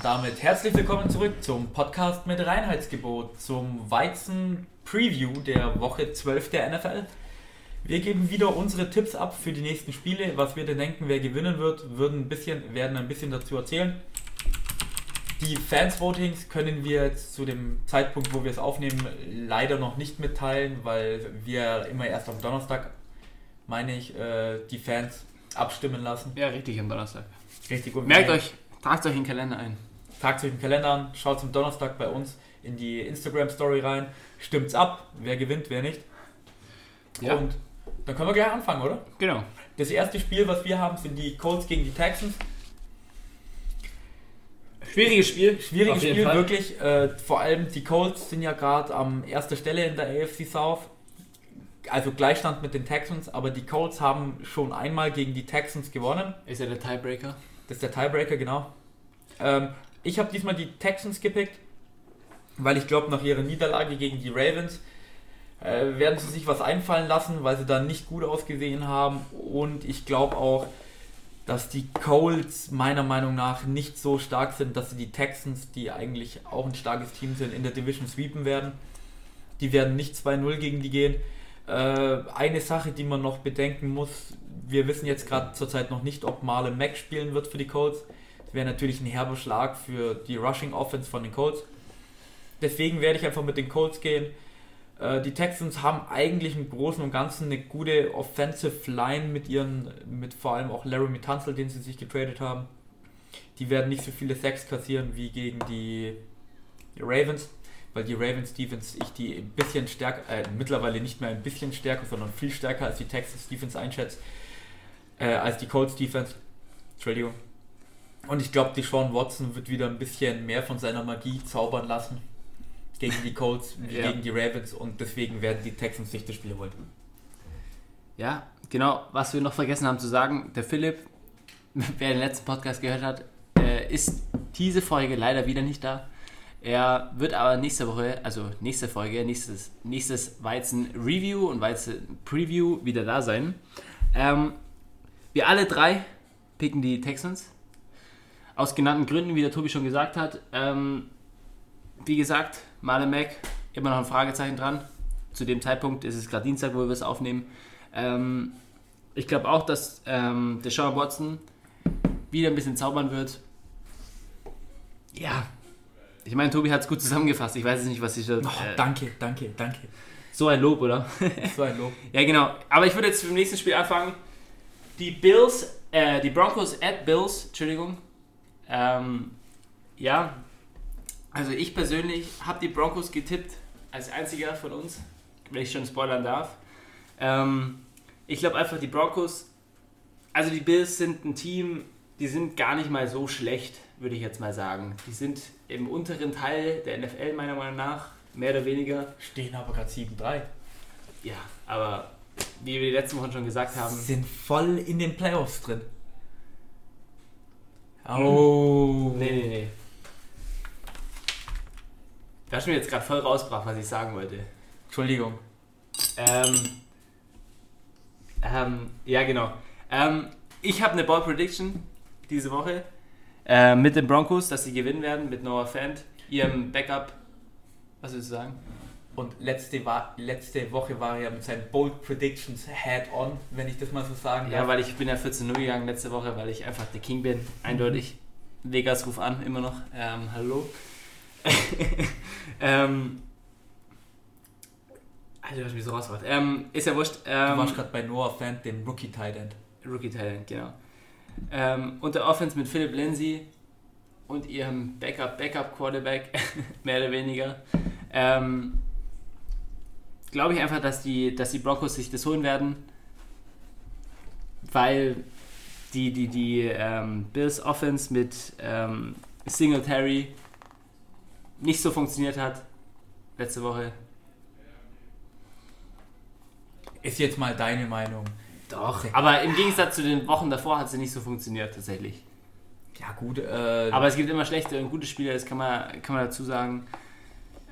Und damit herzlich willkommen zurück zum Podcast mit Reinheitsgebot, zum Weizen-Preview der Woche 12 der NFL. Wir geben wieder unsere Tipps ab für die nächsten Spiele, was wir denn denken, wer gewinnen wird, würden ein bisschen, werden ein bisschen dazu erzählen. Die Fans-Votings können wir jetzt zu dem Zeitpunkt, wo wir es aufnehmen, leider noch nicht mitteilen, weil wir immer erst am Donnerstag, meine ich, äh, die Fans abstimmen lassen. Ja, richtig am Donnerstag. Richtig. Und Merkt euch, tragt euch den Kalender ein. Tragt euch den Kalender an, schaut zum Donnerstag bei uns in die Instagram-Story rein, stimmt's ab, wer gewinnt, wer nicht. Ja. Und dann können wir gleich anfangen, oder? Genau. Das erste Spiel, was wir haben, sind die Colts gegen die Texans. Schwieriges Spiel. Schwieriges Spiel, Fall. wirklich. Äh, vor allem die Colts sind ja gerade am erster Stelle in der AFC South. Also Gleichstand mit den Texans, aber die Colts haben schon einmal gegen die Texans gewonnen. Ist ja der Tiebreaker. Das ist der Tiebreaker, genau. Ähm, ich habe diesmal die Texans gepickt, weil ich glaube, nach ihrer Niederlage gegen die Ravens äh, werden sie sich was einfallen lassen, weil sie da nicht gut ausgesehen haben. Und ich glaube auch, dass die Colts meiner Meinung nach nicht so stark sind, dass sie die Texans, die eigentlich auch ein starkes Team sind, in der Division sweepen werden. Die werden nicht 2-0 gegen die gehen. Äh, eine Sache, die man noch bedenken muss, wir wissen jetzt gerade zurzeit noch nicht, ob Marlon Mack spielen wird für die Colts. Wäre natürlich ein herber Schlag für die Rushing Offense von den Colts. Deswegen werde ich einfach mit den Colts gehen. Äh, die Texans haben eigentlich im Großen und Ganzen eine gute Offensive Line mit ihren, mit vor allem auch Laramie Tunzel, den sie sich getradet haben. Die werden nicht so viele Sacks kassieren wie gegen die Ravens, weil die Ravens Defense ich die ein bisschen stärker, äh, mittlerweile nicht mehr ein bisschen stärker, sondern viel stärker als die Texans Defense einschätzt, äh, als die Colts Defense. Entschuldigung. Und ich glaube, die Sean Watson wird wieder ein bisschen mehr von seiner Magie zaubern lassen gegen die Colts wie Ja. gegen die Ravens und deswegen werden die Texans sich das Spiel holen. Ja, genau. Was wir noch vergessen haben zu sagen, der Philipp, wer den letzten Podcast gehört hat, äh, ist diese Folge leider wieder nicht da. Er wird aber nächste Woche, also nächste Folge, nächstes, nächstes Weizen-Review und Weizen-Preview wieder da sein. Ähm, wir alle drei picken die Texans. Aus genannten Gründen, wie der Tobi schon gesagt hat. Ähm, wie gesagt, Marlon Mack, immer noch ein Fragezeichen dran. Zu dem Zeitpunkt ist es gerade Dienstag, wo wir es aufnehmen. Ähm, ich glaube auch, dass ähm, Deshaun Watson wieder ein bisschen zaubern wird. Ja. Ich meine, Tobi hat es gut zusammengefasst. Ich weiß jetzt nicht, was ich da. Oh, äh, danke, danke, danke. so ein Lob, oder? So ein Lob. Ja, genau. Aber ich würde jetzt mit dem nächsten Spiel anfangen. Die Bills, äh, die Broncos at Bills, Entschuldigung. Ähm, ja, also ich persönlich habe die Broncos getippt als einziger von uns, wenn ich schon spoilern darf. Ähm, ich glaube einfach, die Broncos, also die Bills sind ein Team, die sind gar nicht mal so schlecht, würde ich jetzt mal sagen. Die sind im unteren Teil der NFL meiner Meinung nach, mehr oder weniger. Stehen aber gerade 7-3. Ja, aber wie wir die letzten Wochen schon gesagt haben, Sind voll in den Playoffs drin. Oh. Nee, nee, nee. Du hast mir jetzt gerade voll rausgebracht, was ich sagen wollte. Entschuldigung. Ähm, ähm, ja, genau. Ähm, ich habe eine Ball Prediction diese Woche äh, mit den Broncos, dass sie gewinnen werden mit Noah Fant, ihrem Backup. Was willst du sagen? Und letzte, war, letzte Woche war er ja mit seinen Bold Predictions head-on, wenn ich das mal so sagen Ja, darf. weil ich bin ja 14-0 gegangen letzte Woche, weil ich einfach der King bin. Eindeutig. Vegas ruf an, immer noch. Ähm, hallo. ähm, Alter, du hast mich so rausgebracht. Ähm, ist ja wurscht. du Ähm, warst gerade bei Noah Fant, dem Rookie Tight End. Rookie Talent, genau. Ähm, und der Offense mit Philip Lindsay und ihrem Backup, Backup Quarterback, mehr oder weniger. Ähm, Glaube ich einfach, dass die, dass die Broncos sich das holen werden, weil die, die, die ähm, Bills Offense mit ähm, Singletary nicht so funktioniert hat letzte Woche. Ist jetzt mal deine Meinung. Doch, aber im Gegensatz zu den Wochen davor hat sie nicht so funktioniert tatsächlich. Ja gut, äh, Aber es gibt immer schlechte und gute Spieler, das kann man, kann man dazu sagen.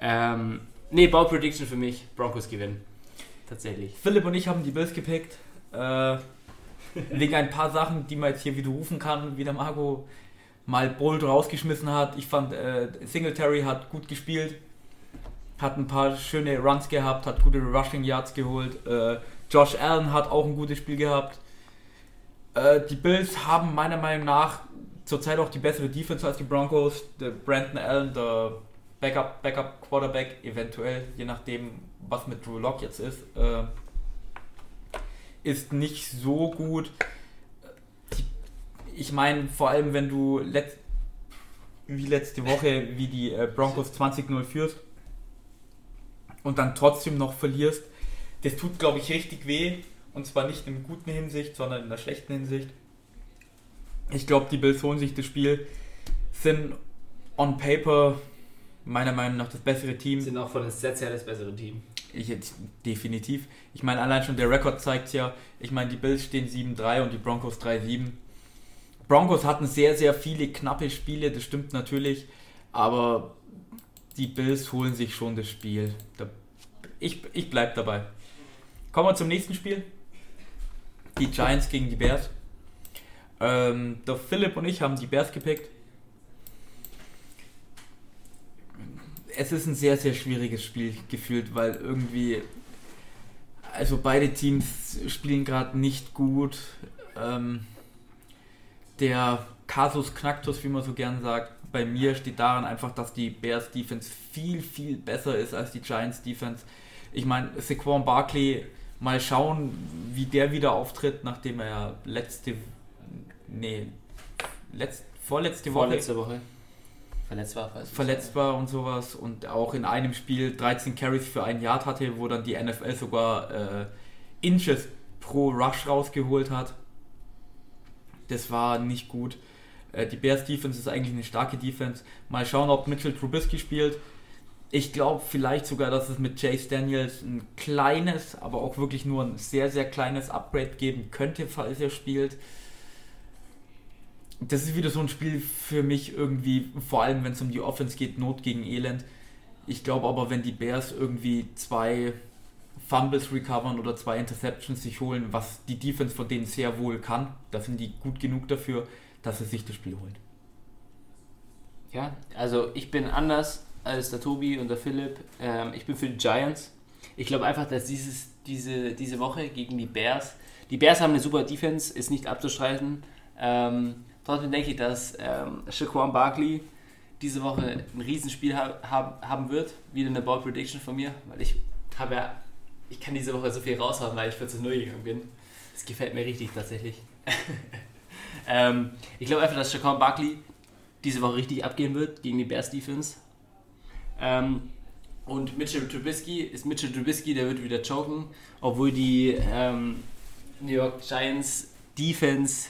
Ähm, nee, Ball Prediction für mich, Broncos gewinnen. Tatsächlich. Philipp und ich haben die Bills gepickt. Äh, wegen ein paar Sachen, die man jetzt hier widerrufen kann, wie der Marco mal Bolt rausgeschmissen hat. Ich fand, äh, Singletary hat gut gespielt, hat ein paar schöne Runs gehabt, hat gute Rushing Yards geholt. Äh, Josh Allen hat auch ein gutes Spiel gehabt. Äh, die Bills haben meiner Meinung nach zurzeit auch die bessere Defense als die Broncos. Der Brandon Allen, der Backup, Backup Quarterback, eventuell, je nachdem, was mit Drew Lock jetzt ist, äh, ist nicht so gut. Ich meine, vor allem, wenn du letzt, wie letzte Woche, wie die äh, Broncos 20-0 führst und dann trotzdem noch verlierst, das tut, glaube ich, richtig weh. Und zwar nicht in guten Hinsicht, sondern in der schlechten Hinsicht. Ich glaube, die Bills holen sich das Spiel, sind on paper meiner Meinung nach das bessere Team. Sind auch von den Sets her das bessere Team. Ich, definitiv. Ich meine, allein schon der Rekord zeigt ja, ich meine, die Bills stehen 7-3 und die Broncos 3-7. Broncos hatten sehr, sehr viele knappe Spiele, das stimmt natürlich, aber die Bills holen sich schon das Spiel. Ich, ich bleibe dabei. Kommen wir zum nächsten Spiel. Die Giants gegen die Bears. Ähm, der Philipp und ich haben die Bears gepickt. Es ist ein sehr, sehr schwieriges Spiel gefühlt, weil irgendwie, also beide Teams spielen gerade nicht gut. Ähm, der Kasus Knacktus, wie man so gern sagt, bei mir steht daran einfach, dass die Bears Defense viel, viel besser ist als die Giants Defense. Ich meine, Saquon Barkley, mal schauen, wie der wieder auftritt, nachdem er letzte nee, letzt, vorletzte Woche. Vorletzte Woche. Verletzt war. Verletzt war und sowas und auch in einem Spiel 13 Carries für ein Yard hatte, wo dann die NFL sogar äh, Inches pro Rush rausgeholt hat. Das war nicht gut. Äh, die Bears Defense ist eigentlich eine starke Defense. Mal schauen, ob Mitchell Trubisky spielt. Ich glaube vielleicht sogar, dass es mit Chase Daniels ein kleines, aber auch wirklich nur ein sehr, sehr kleines Upgrade geben könnte, falls er spielt das ist wieder so ein Spiel für mich irgendwie, vor allem wenn es um die Offense geht, Not gegen Elend. Ich glaube aber, wenn die Bears irgendwie zwei Fumbles recovern oder zwei Interceptions sich holen, was die Defense von denen sehr wohl kann, da sind die gut genug dafür, dass sie sich das Spiel holen. Ja, also ich bin anders als der Tobi und der Philipp. Ähm, ich bin für die Giants. Ich glaube einfach, dass dieses, diese, diese Woche gegen die Bears, die Bears haben eine super Defense, ist nicht abzustreiten. Ähm, Trotzdem denke ich, dass ähm, Shaquan Barkley diese Woche ein Riesenspiel ha hab, haben wird. Wieder eine Ball Prediction von mir, weil ich habe ja, ich kann diese Woche so viel raushauen, weil ich 14 0 gegangen bin. Das gefällt mir richtig tatsächlich. ähm, ich glaube einfach, dass Shaquan Barkley diese Woche richtig abgehen wird gegen die Bears Defense. Ähm, und Mitchell Trubisky ist Mitchell Trubisky, der wird wieder choken, obwohl die ähm, New York Giants Defense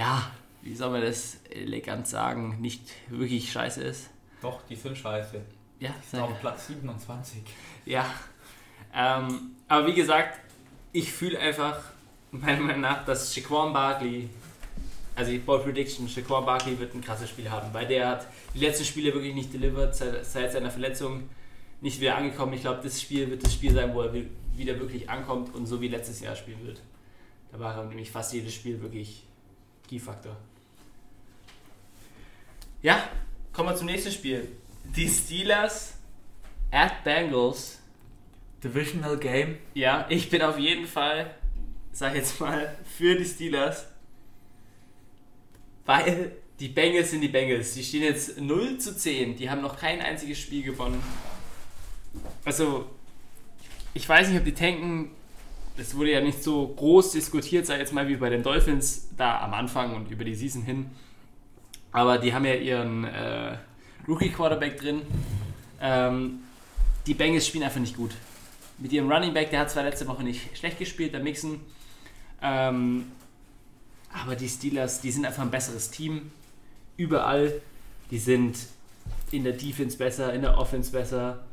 ja, wie soll man das elegant sagen, nicht wirklich scheiße ist. Doch, die sind scheiße. Ja, die sind auf Platz 27. Ja, ähm, aber wie gesagt, ich fühle einfach, meiner Meinung nach, dass Shaquan Barkley, also die Ball Prediction, Shaquan Barkley wird ein krasses Spiel haben, weil der hat die letzten Spiele wirklich nicht delivered, seit, seit seiner Verletzung nicht wieder angekommen. Ich glaube, das Spiel wird das Spiel sein, wo er wieder wirklich ankommt und so wie letztes Jahr spielen wird. Da war er nämlich fast jedes Spiel wirklich Key-Faktor. Ja, kommen wir zum nächsten Spiel. Die Steelers at Bengals. Divisional Game. Ja, ich bin auf jeden Fall, sag jetzt mal, für die Steelers. Weil die Bengals sind die Bengals. Die stehen jetzt 0 zu 10. Die haben noch kein einziges Spiel gewonnen. Also, ich weiß nicht, ob die tanken es wurde ja nicht so groß diskutiert, sag jetzt mal, wie bei den Dolphins da am Anfang und über die Season hin. Aber die haben ja ihren äh, Rookie-Quarterback drin. Ähm, die Bengals spielen einfach nicht gut. Mit ihrem Running Back, der hat zwar letzte Woche nicht schlecht gespielt, der Mixen. Ähm, aber die Steelers, die sind einfach ein besseres Team. Überall. Die sind in der Defense besser, in der Offense besser.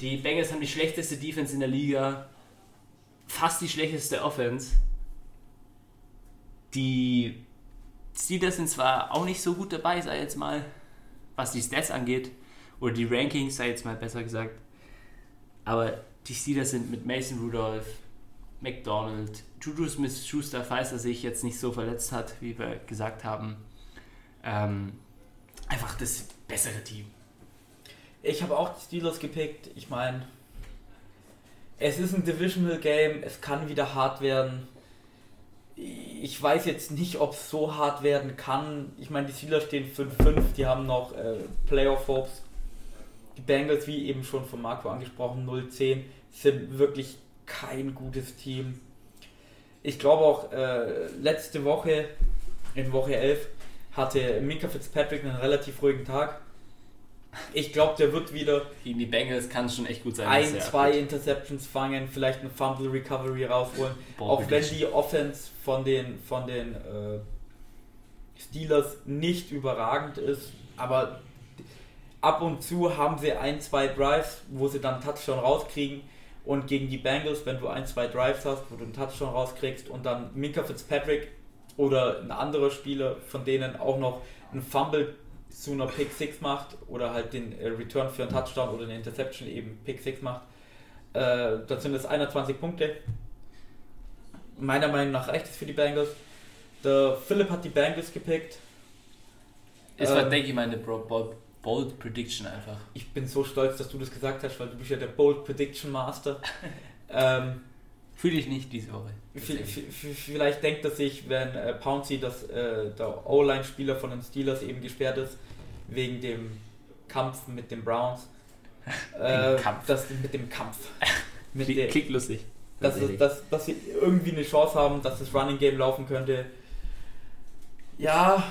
Die Bengals haben die schlechteste Defense in der Liga fast die schlechteste Offense. Die Steelers sind zwar auch nicht so gut dabei, sei jetzt mal, was die Stats angeht, oder die Rankings, sei jetzt mal besser gesagt. Aber die Steelers sind mit Mason Rudolph, McDonald, Juju Smith-Schuster, falls er sich jetzt nicht so verletzt hat, wie wir gesagt haben, Ähm, einfach das bessere Team. Ich habe auch die Steelers gepickt. Ich meine, es ist ein Divisional Game, es kann wieder hart werden. Ich weiß jetzt nicht, ob es so hart werden kann. Ich meine, die Steelers stehen 5-5, die haben noch äh, Playoff-Hopes. Die Bengals, wie eben schon von Marco angesprochen, 0-10, sind wirklich kein gutes Team. Ich glaube auch, äh, letzte Woche, in Woche 11, hatte Minka Fitzpatrick einen relativ ruhigen Tag. Ich glaube, der wird wieder Gegen die Bengals kann es schon echt gut sein. ein, zwei abgeht. Interceptions fangen, vielleicht eine Fumble Recovery rausholen. Ball Auch wenn die Offense von den, von den äh, Steelers nicht überragend ist, aber ab und zu haben sie ein, zwei Drives, wo sie dann Touchdown rauskriegen. Und gegen die Bengals, wenn du ein, zwei Drives hast, wo du einen Touchdown rauskriegst und dann Minka Fitzpatrick oder ein anderer Spieler von denen auch noch einen Fumble zu einer Pick 6 macht oder halt den äh, Return für einen Touchdown oder eine Interception eben Pick 6 macht, äh, dann sind es 21 Punkte. Meiner Meinung nach reicht es für die Bengals. Der Philipp hat die Bengals gepickt. Es war, Ähm, denke ich mal, eine Bro- Bold, Bold Prediction einfach. Ich bin so stolz, dass du das gesagt hast, weil du bist ja der Bold Prediction Master. ähm, Fühle ich nicht diese Woche. vielleicht denkt er sich, wenn äh, Pouncy, dass äh, der O-Line-Spieler von den Steelers eben gesperrt ist, wegen dem Kampf mit den Browns. Äh, Kampf. Das, mit dem Kampf. Mit Klingt, der, klingt lustig. dass, es, dass, dass sie irgendwie eine Chance haben, dass das Running Game laufen könnte. Ja,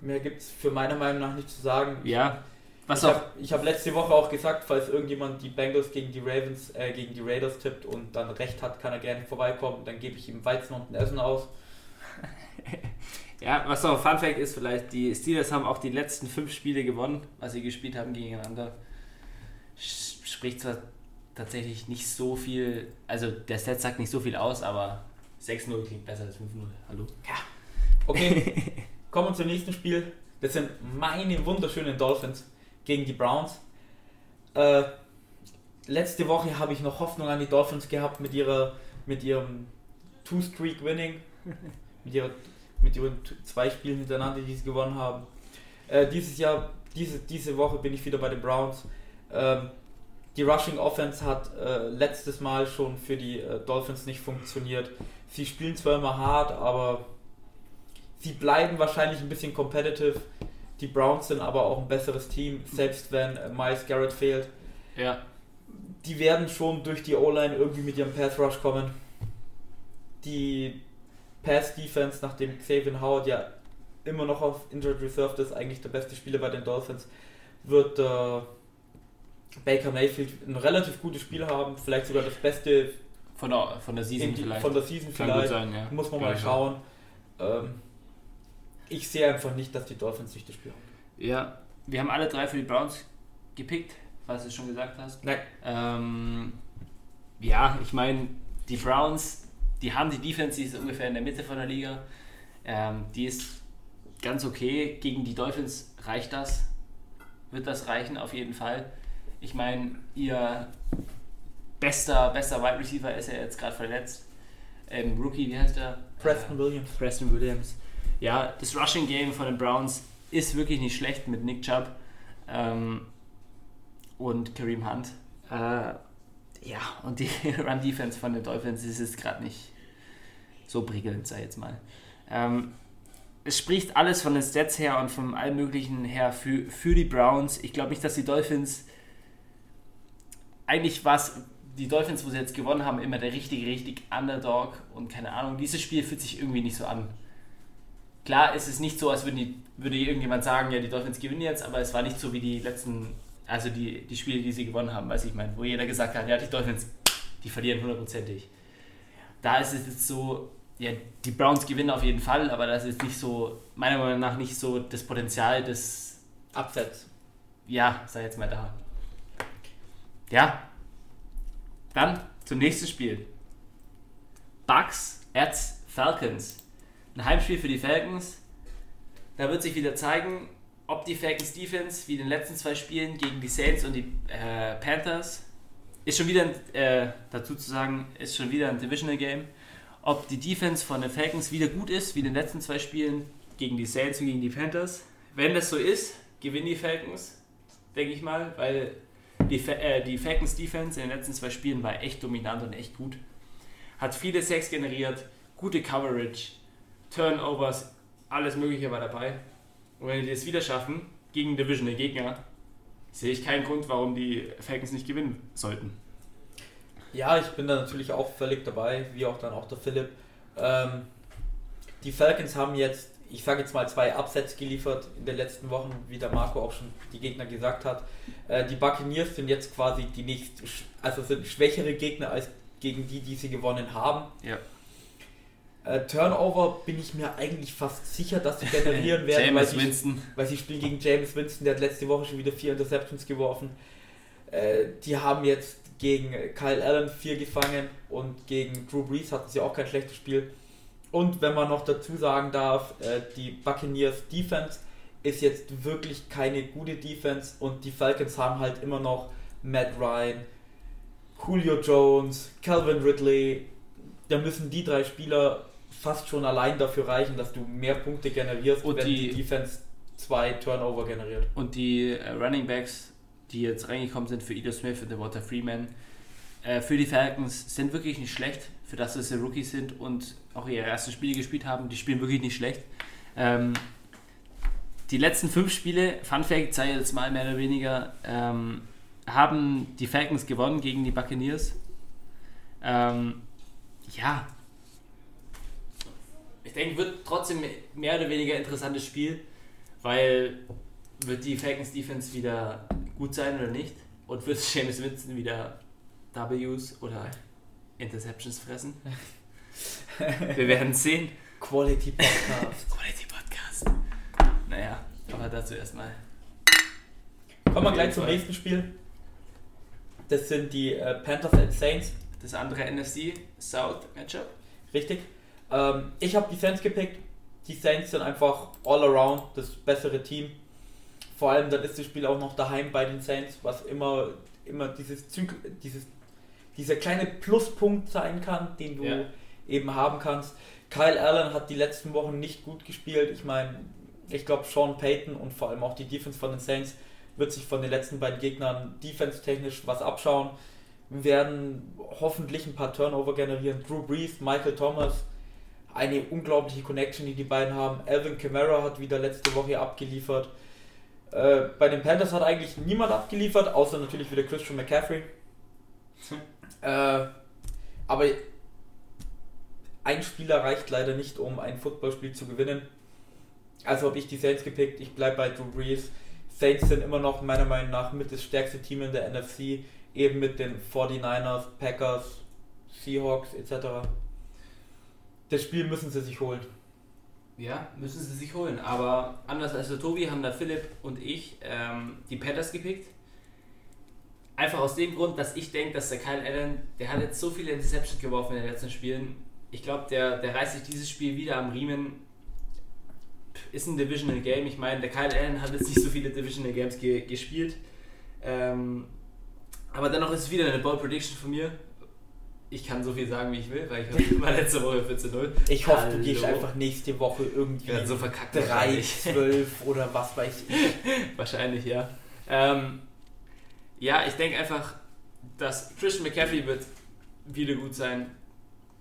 mehr gibt es für meiner Meinung nach nicht zu sagen. ja, was ich habe hab letzte Woche auch gesagt, falls irgendjemand die Bengals gegen die Ravens, äh, gegen die Raiders tippt und dann recht hat, kann er gerne vorbeikommen. Dann gebe ich ihm Weizen und ein Essen aus. Ja, was noch ein Fun Fact ist, vielleicht, die Steelers haben auch die letzten fünf Spiele gewonnen, was sie gespielt haben gegeneinander. Spricht zwar tatsächlich nicht so viel, also der Stat sagt nicht so viel aus, aber 6-0 klingt besser als 5-0. Hallo? Okay, kommen wir zum nächsten Spiel. Das sind meine wunderschönen Dolphins gegen die Browns. Äh, letzte Woche habe ich noch Hoffnung an die Dolphins gehabt mit ihrer mit ihrem Two-Streak-Winning. mit, ihrer, mit ihren zwei Spielen hintereinander, die sie gewonnen haben. Äh, dieses Jahr, diese, diese Woche bin ich wieder bei den Browns. Ähm, die Rushing Offense hat äh, letztes Mal schon für die äh, Dolphins nicht funktioniert. Sie spielen zwar immer hart, aber sie bleiben wahrscheinlich ein bisschen competitive. Die Browns sind aber auch ein besseres Team, selbst wenn äh, Miles Garrett fehlt. Ja, Die werden schon durch die O-Line irgendwie mit ihrem Pass Rush kommen. Die Pass Defense, nachdem Xavier Howard ja immer noch auf Injured Reserve ist, eigentlich der beste Spieler bei den Dolphins, wird äh, Baker Mayfield ein relativ gutes Spiel haben, vielleicht sogar das beste von der, von der Season die, vielleicht. von der Season Kann gut vielleicht. sein, ja. Muss man Glaub mal schauen. Ähm, ich sehe einfach nicht, dass die Dolphins sich das Spiel haben. Ja, wir haben alle drei für die Browns gepickt, was du schon gesagt hast. Nein. Ähm, ja, ich meine, die Browns, die haben die Defense, die ist ungefähr in der Mitte von der Liga. Ähm, die ist ganz okay. Gegen die Dolphins reicht das. Wird das reichen, auf jeden Fall. Ich meine, ihr bester, bester Wide Receiver ist ja jetzt gerade verletzt. Ähm, Rookie, wie heißt er? Preston Williams. Preston Williams. Ja, das Rushing Game von den Browns ist wirklich nicht schlecht mit Nick Chubb ähm, und Kareem Hunt. Äh, ja, und die Run Defense von den Dolphins ist jetzt gerade nicht so prickelnd, ich jetzt mal. Ähm, es spricht alles von den Stats her und von allem Möglichen her für, für die Browns. Ich glaube nicht, dass die Dolphins. Eigentlich war es die Dolphins, wo sie jetzt gewonnen haben, immer der richtige, richtig Underdog und keine Ahnung. Dieses Spiel fühlt sich irgendwie nicht so an. Klar ist es nicht so, als würden die, würde irgendjemand sagen, ja, die Dolphins gewinnen jetzt, aber es war nicht so wie die letzten, also die, die Spiele, die sie gewonnen haben, weiß ich meine, wo jeder gesagt hat, ja, die Dolphins, die verlieren hundertprozentig. Da ist es jetzt so, ja, die Browns gewinnen auf jeden Fall, aber das ist nicht so, meiner Meinung nach nicht so das Potenzial des, Absatz. ja, sei jetzt mal da. Ja. Dann zum nächsten Spiel. Bucks at Falcons. Ein Heimspiel für die Falcons. Da wird sich wieder zeigen, ob die Falcons Defense wie in den letzten zwei Spielen gegen die Saints und die äh, Panthers ist schon wieder, ein, äh, dazu zu sagen, ist schon wieder ein Divisional Game. Ob die Defense von den Falcons wieder gut ist wie in den letzten zwei Spielen gegen die Saints und gegen die Panthers. Wenn das so ist, gewinnen die Falcons, denke ich mal, weil die, äh, die Falcons Defense in den letzten zwei Spielen war echt dominant und echt gut. Hat viele Sacks generiert, gute Coverage, Turnovers, alles Mögliche war dabei. Und wenn die das wieder schaffen, gegen Divisional Gegner, sehe ich keinen Grund, warum die Falcons nicht gewinnen sollten. Ja, ich bin da natürlich auch völlig dabei, wie auch dann auch der Philipp. Ähm, die Falcons haben jetzt, ich sage jetzt mal, zwei Upsets geliefert in den letzten Wochen, wie der Marco auch schon die Gegner gesagt hat. Äh, die Buccaneers sind jetzt quasi die nächst, also sind schwächere Gegner als gegen die, die sie gewonnen haben. Ja. Äh, Turnover bin ich mir eigentlich fast sicher, dass sie generieren werden, weil, sie, Winston. weil sie spielen gegen James Winston, der hat letzte Woche schon wieder vier Interceptions geworfen. Äh, die haben jetzt gegen Kyle Allen vier gefangen und gegen Drew Brees hatten sie auch kein schlechtes Spiel. Und wenn man noch dazu sagen darf, äh, die Buccaneers Defense ist jetzt wirklich keine gute Defense und die Falcons haben halt immer noch Matt Ryan, Julio Jones, Calvin Ridley. Da müssen die drei Spieler fast schon allein dafür reichen, dass du mehr Punkte generierst, Und wenn die- die Defense zwei Turnover generiert. Und die äh, Running Backs, die jetzt reingekommen sind für Ida Smith und Walter Freeman, äh, für die Falcons sind wirklich nicht schlecht, für das, dass sie Rookies sind und auch ihre ersten Spiele gespielt haben. Die spielen wirklich nicht schlecht. Ähm, die letzten fünf Spiele, Fun Fact, sei jetzt mal mehr oder weniger, ähm, haben die Falcons gewonnen gegen die Buccaneers. Ähm, ja. Ich denke, wird trotzdem mehr oder weniger interessantes Spiel, weil wird die Falcons Defense wieder gut sein oder nicht? Und wird James Winston wieder Ws oder Interceptions fressen? Wir werden sehen. Quality Podcast. Quality Podcast. Naja, aber dazu erstmal. Kommen wir gleich zum nächsten Spiel. Das sind die äh, Panthers at Saints. Das andere NFC South Matchup. Richtig. Ähm, ich habe die Saints gepickt. Die Saints sind einfach all around das bessere Team. Vor allem dann ist das Spiel auch noch daheim bei den Saints, was immer, immer dieses, Zyk dieses dieser kleine Pluspunkt sein kann, den du Ja. eben haben kannst. Kyle Allen hat die letzten Wochen nicht gut gespielt. Ich meine, ich glaube, Sean Payton und vor allem auch die Defense von den Saints wird sich von den letzten beiden Gegnern defense-technisch was abschauen. Wir werden hoffentlich ein paar Turnover generieren. Drew Brees, Michael Thomas, eine unglaubliche Connection, die die beiden haben. Alvin Kamara hat wieder letzte Woche abgeliefert. Äh, bei den Panthers hat eigentlich niemand abgeliefert, außer natürlich wieder Christian McCaffrey. Äh, aber ein Spieler reicht leider nicht, um ein Footballspiel zu gewinnen. Also habe ich die Saints gepickt. Ich bleibe bei Drew Brees. Saints sind immer noch meiner Meinung nach mit das stärkste Team in der NFC. Eben mit den 49ers, Packers, Seahawks etc. Das Spiel müssen sie sich holen. Ja, müssen sie sich holen. Aber anders als der Tobi haben da Philipp und ich ähm, die Panthers gepickt. Einfach aus dem Grund, dass ich denke, dass der Kyle Allen, der hat jetzt so viele Interceptions geworfen in den letzten Spielen. Ich glaube, der, der reißt sich dieses Spiel wieder am Riemen. Ist ein Divisional Game. Ich meine, der Kyle Allen hat jetzt nicht so viele Divisional Games ge gespielt. Ähm, aber dennoch ist es wieder eine Ball Prediction von mir. Ich kann so viel sagen, wie ich will, weil ich war letzte Woche 14-0. Ich hoffe, du gehst Hallo. einfach nächste Woche irgendwie werde so verkackt. 3, wahrscheinlich. 12 oder was weiß ich. Wahrscheinlich, ja. Ähm, ja, ich denke einfach, dass Christian McCaffrey wird wieder gut sein.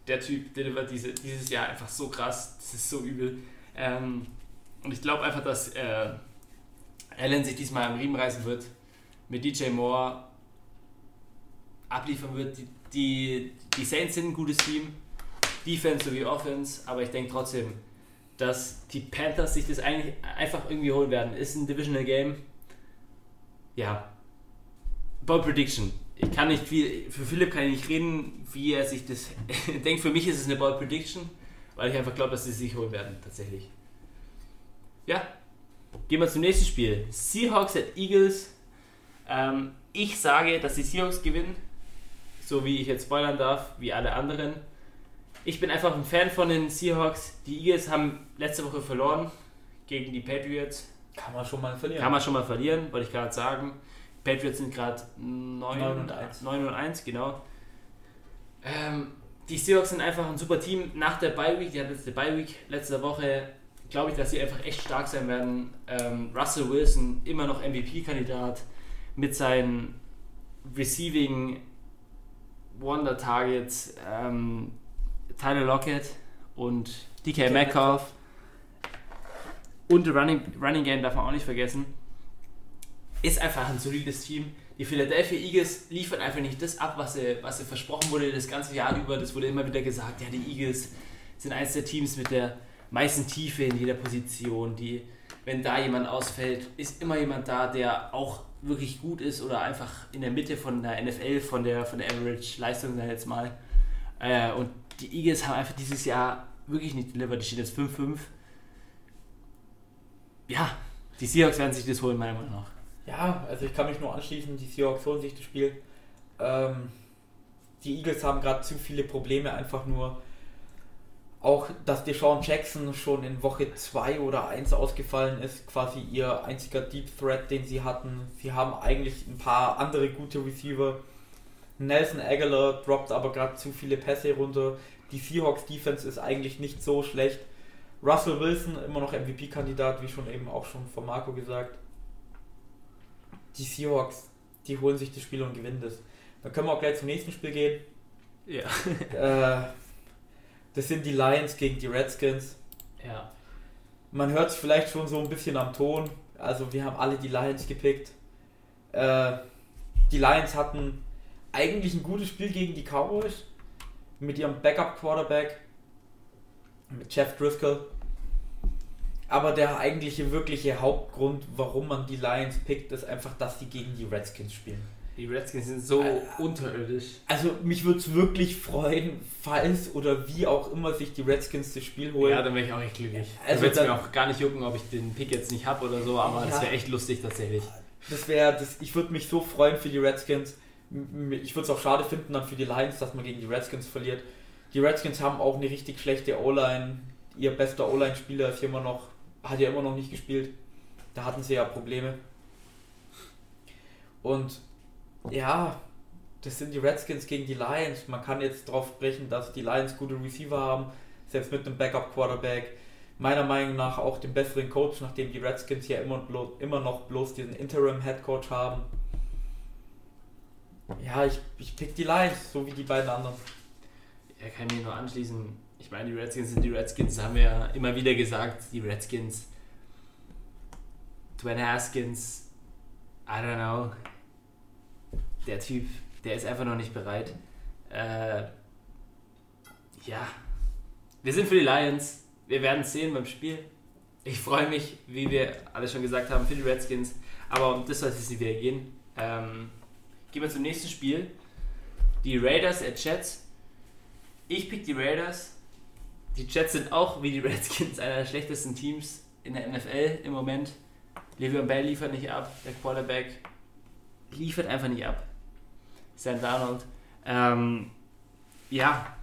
Der Typ delivert diese, dieses Jahr einfach so krass. Das ist so übel. Ähm, und ich glaube einfach, dass äh, Allen sich diesmal am Riemen reißen wird. Mit DJ Moore abliefern wird. Die, die, die Saints sind ein gutes Team. Defense sowie Offense. Aber ich denke trotzdem, dass die Panthers sich das eigentlich einfach irgendwie holen werden. Ist ein Divisional Game. Ja. Ball Prediction. Ich kann nicht viel, für Philipp kann ich nicht reden, wie er sich das denkt. Für mich ist es eine Ball Prediction, weil ich einfach glaube, dass sie sich holen werden, tatsächlich. Ja. Gehen wir zum nächsten Spiel. Seahawks at Eagles. Ähm, ich sage, dass die Seahawks gewinnen. So wie ich jetzt spoilern darf, wie alle anderen. Ich bin einfach ein Fan von den Seahawks. Die Eagles haben letzte Woche verloren gegen die Patriots. Kann man schon mal verlieren. Kann man schon mal verlieren, wollte ich gerade sagen. Patriots sind gerade 9, 9 und 1. 9 und 1, genau. Ähm, die Seahawks sind einfach ein super Team. Nach der Bye Week, die hatten jetzt eine Bye Week letzte Woche glaube ich, dass sie einfach echt stark sein werden. Ähm, Russell Wilson, immer noch MVP-Kandidat, mit seinen Receiving Wonder Targets, ähm, Tyler Lockett und DK Metcalf. Und Running, Running Game darf man auch nicht vergessen. Ist einfach ein solides Team. Die Philadelphia Eagles liefern einfach nicht das ab, was sie, was sie versprochen wurde das ganze Jahr über. Das wurde immer wieder gesagt, ja, die Eagles sind eines der Teams mit der meisten Tiefe in jeder Position. Die, wenn da jemand ausfällt, ist immer jemand da, der auch wirklich gut ist oder einfach in der Mitte von der NFL, von der, von der Average-Leistung da jetzt mal. Äh, und die Eagles haben einfach dieses Jahr wirklich nicht delivered. Die stehen jetzt 5-5. Ja, die Seahawks werden sich das holen, meiner Meinung nach. Ja, also ich kann mich nur anschließen, die Seahawks holen sich das Spiel. Ähm, die Eagles haben gerade zu viele Probleme, einfach nur auch, dass Deshaun Jackson schon in Woche 2 oder 1 ausgefallen ist, quasi ihr einziger Deep Threat, den sie hatten. Sie haben eigentlich ein paar andere gute Receiver. Nelson Aguilar droppt aber gerade zu viele Pässe runter. Die Seahawks Defense ist eigentlich nicht so schlecht. Russell Wilson immer noch MVP-Kandidat, wie schon eben auch schon von Marco gesagt. Die Seahawks, die holen sich das Spiel und gewinnen das. Dann können wir auch gleich zum nächsten Spiel gehen. Ja. Äh, das sind die Lions gegen die Redskins. Ja. Man hört es vielleicht schon so ein bisschen am Ton. Also wir haben alle die Lions gepickt. Äh, die Lions hatten eigentlich ein gutes Spiel gegen die Cowboys mit ihrem Backup-Quarterback, mit Jeff Driscoll. Aber der eigentliche, wirkliche Hauptgrund, warum man die Lions pickt, ist einfach, dass sie gegen die Redskins spielen. Die Redskins sind so äh, unterirdisch. Also mich würde es wirklich freuen, falls oder wie auch immer sich die Redskins das Spiel holen. Ja, dann wäre ich auch echt glücklich. Also würde es mir auch gar nicht jucken, ob ich den Pick jetzt nicht habe oder so, aber ja, das wäre echt lustig tatsächlich. Das wäre, das, ich würde mich so freuen für die Redskins. Ich würde es auch schade finden dann für die Lions, dass man gegen die Redskins verliert. Die Redskins haben auch eine richtig schlechte O-Line. Ihr bester O-Line-Spieler ist immer noch, hat ja immer noch nicht gespielt. Da hatten sie ja Probleme. Und ja, das sind die Redskins gegen die Lions. Man kann jetzt darauf sprechen, dass die Lions gute Receiver haben, selbst mit einem Backup-Quarterback. Meiner Meinung nach auch den besseren Coach, nachdem die Redskins ja immer, immer noch bloß diesen Interim-Head-Coach haben. Ja, ich, ich pick die Lions, so wie die beiden anderen. Ja, kann ich mir nur anschließen. Ich meine, die Redskins sind die Redskins, haben wir ja immer wieder gesagt. Die Redskins, Dwayne Haskins, I don't know der Typ, der ist einfach noch nicht bereit. Äh, ja, wir sind für die Lions. Wir werden es sehen beim Spiel. Ich freue mich, wie wir alle schon gesagt haben, für die Redskins. Aber um das soll es nicht wieder gehen. Ähm, gehen wir zum nächsten Spiel. Die Raiders at Jets. Ich pick die Raiders. Die Jets sind auch wie die Redskins einer der schlechtesten Teams in der NFL im Moment. Le'Veon Bell liefert nicht ab. Der Quarterback liefert einfach nicht ab. Sam Darnold. Ähm, ja,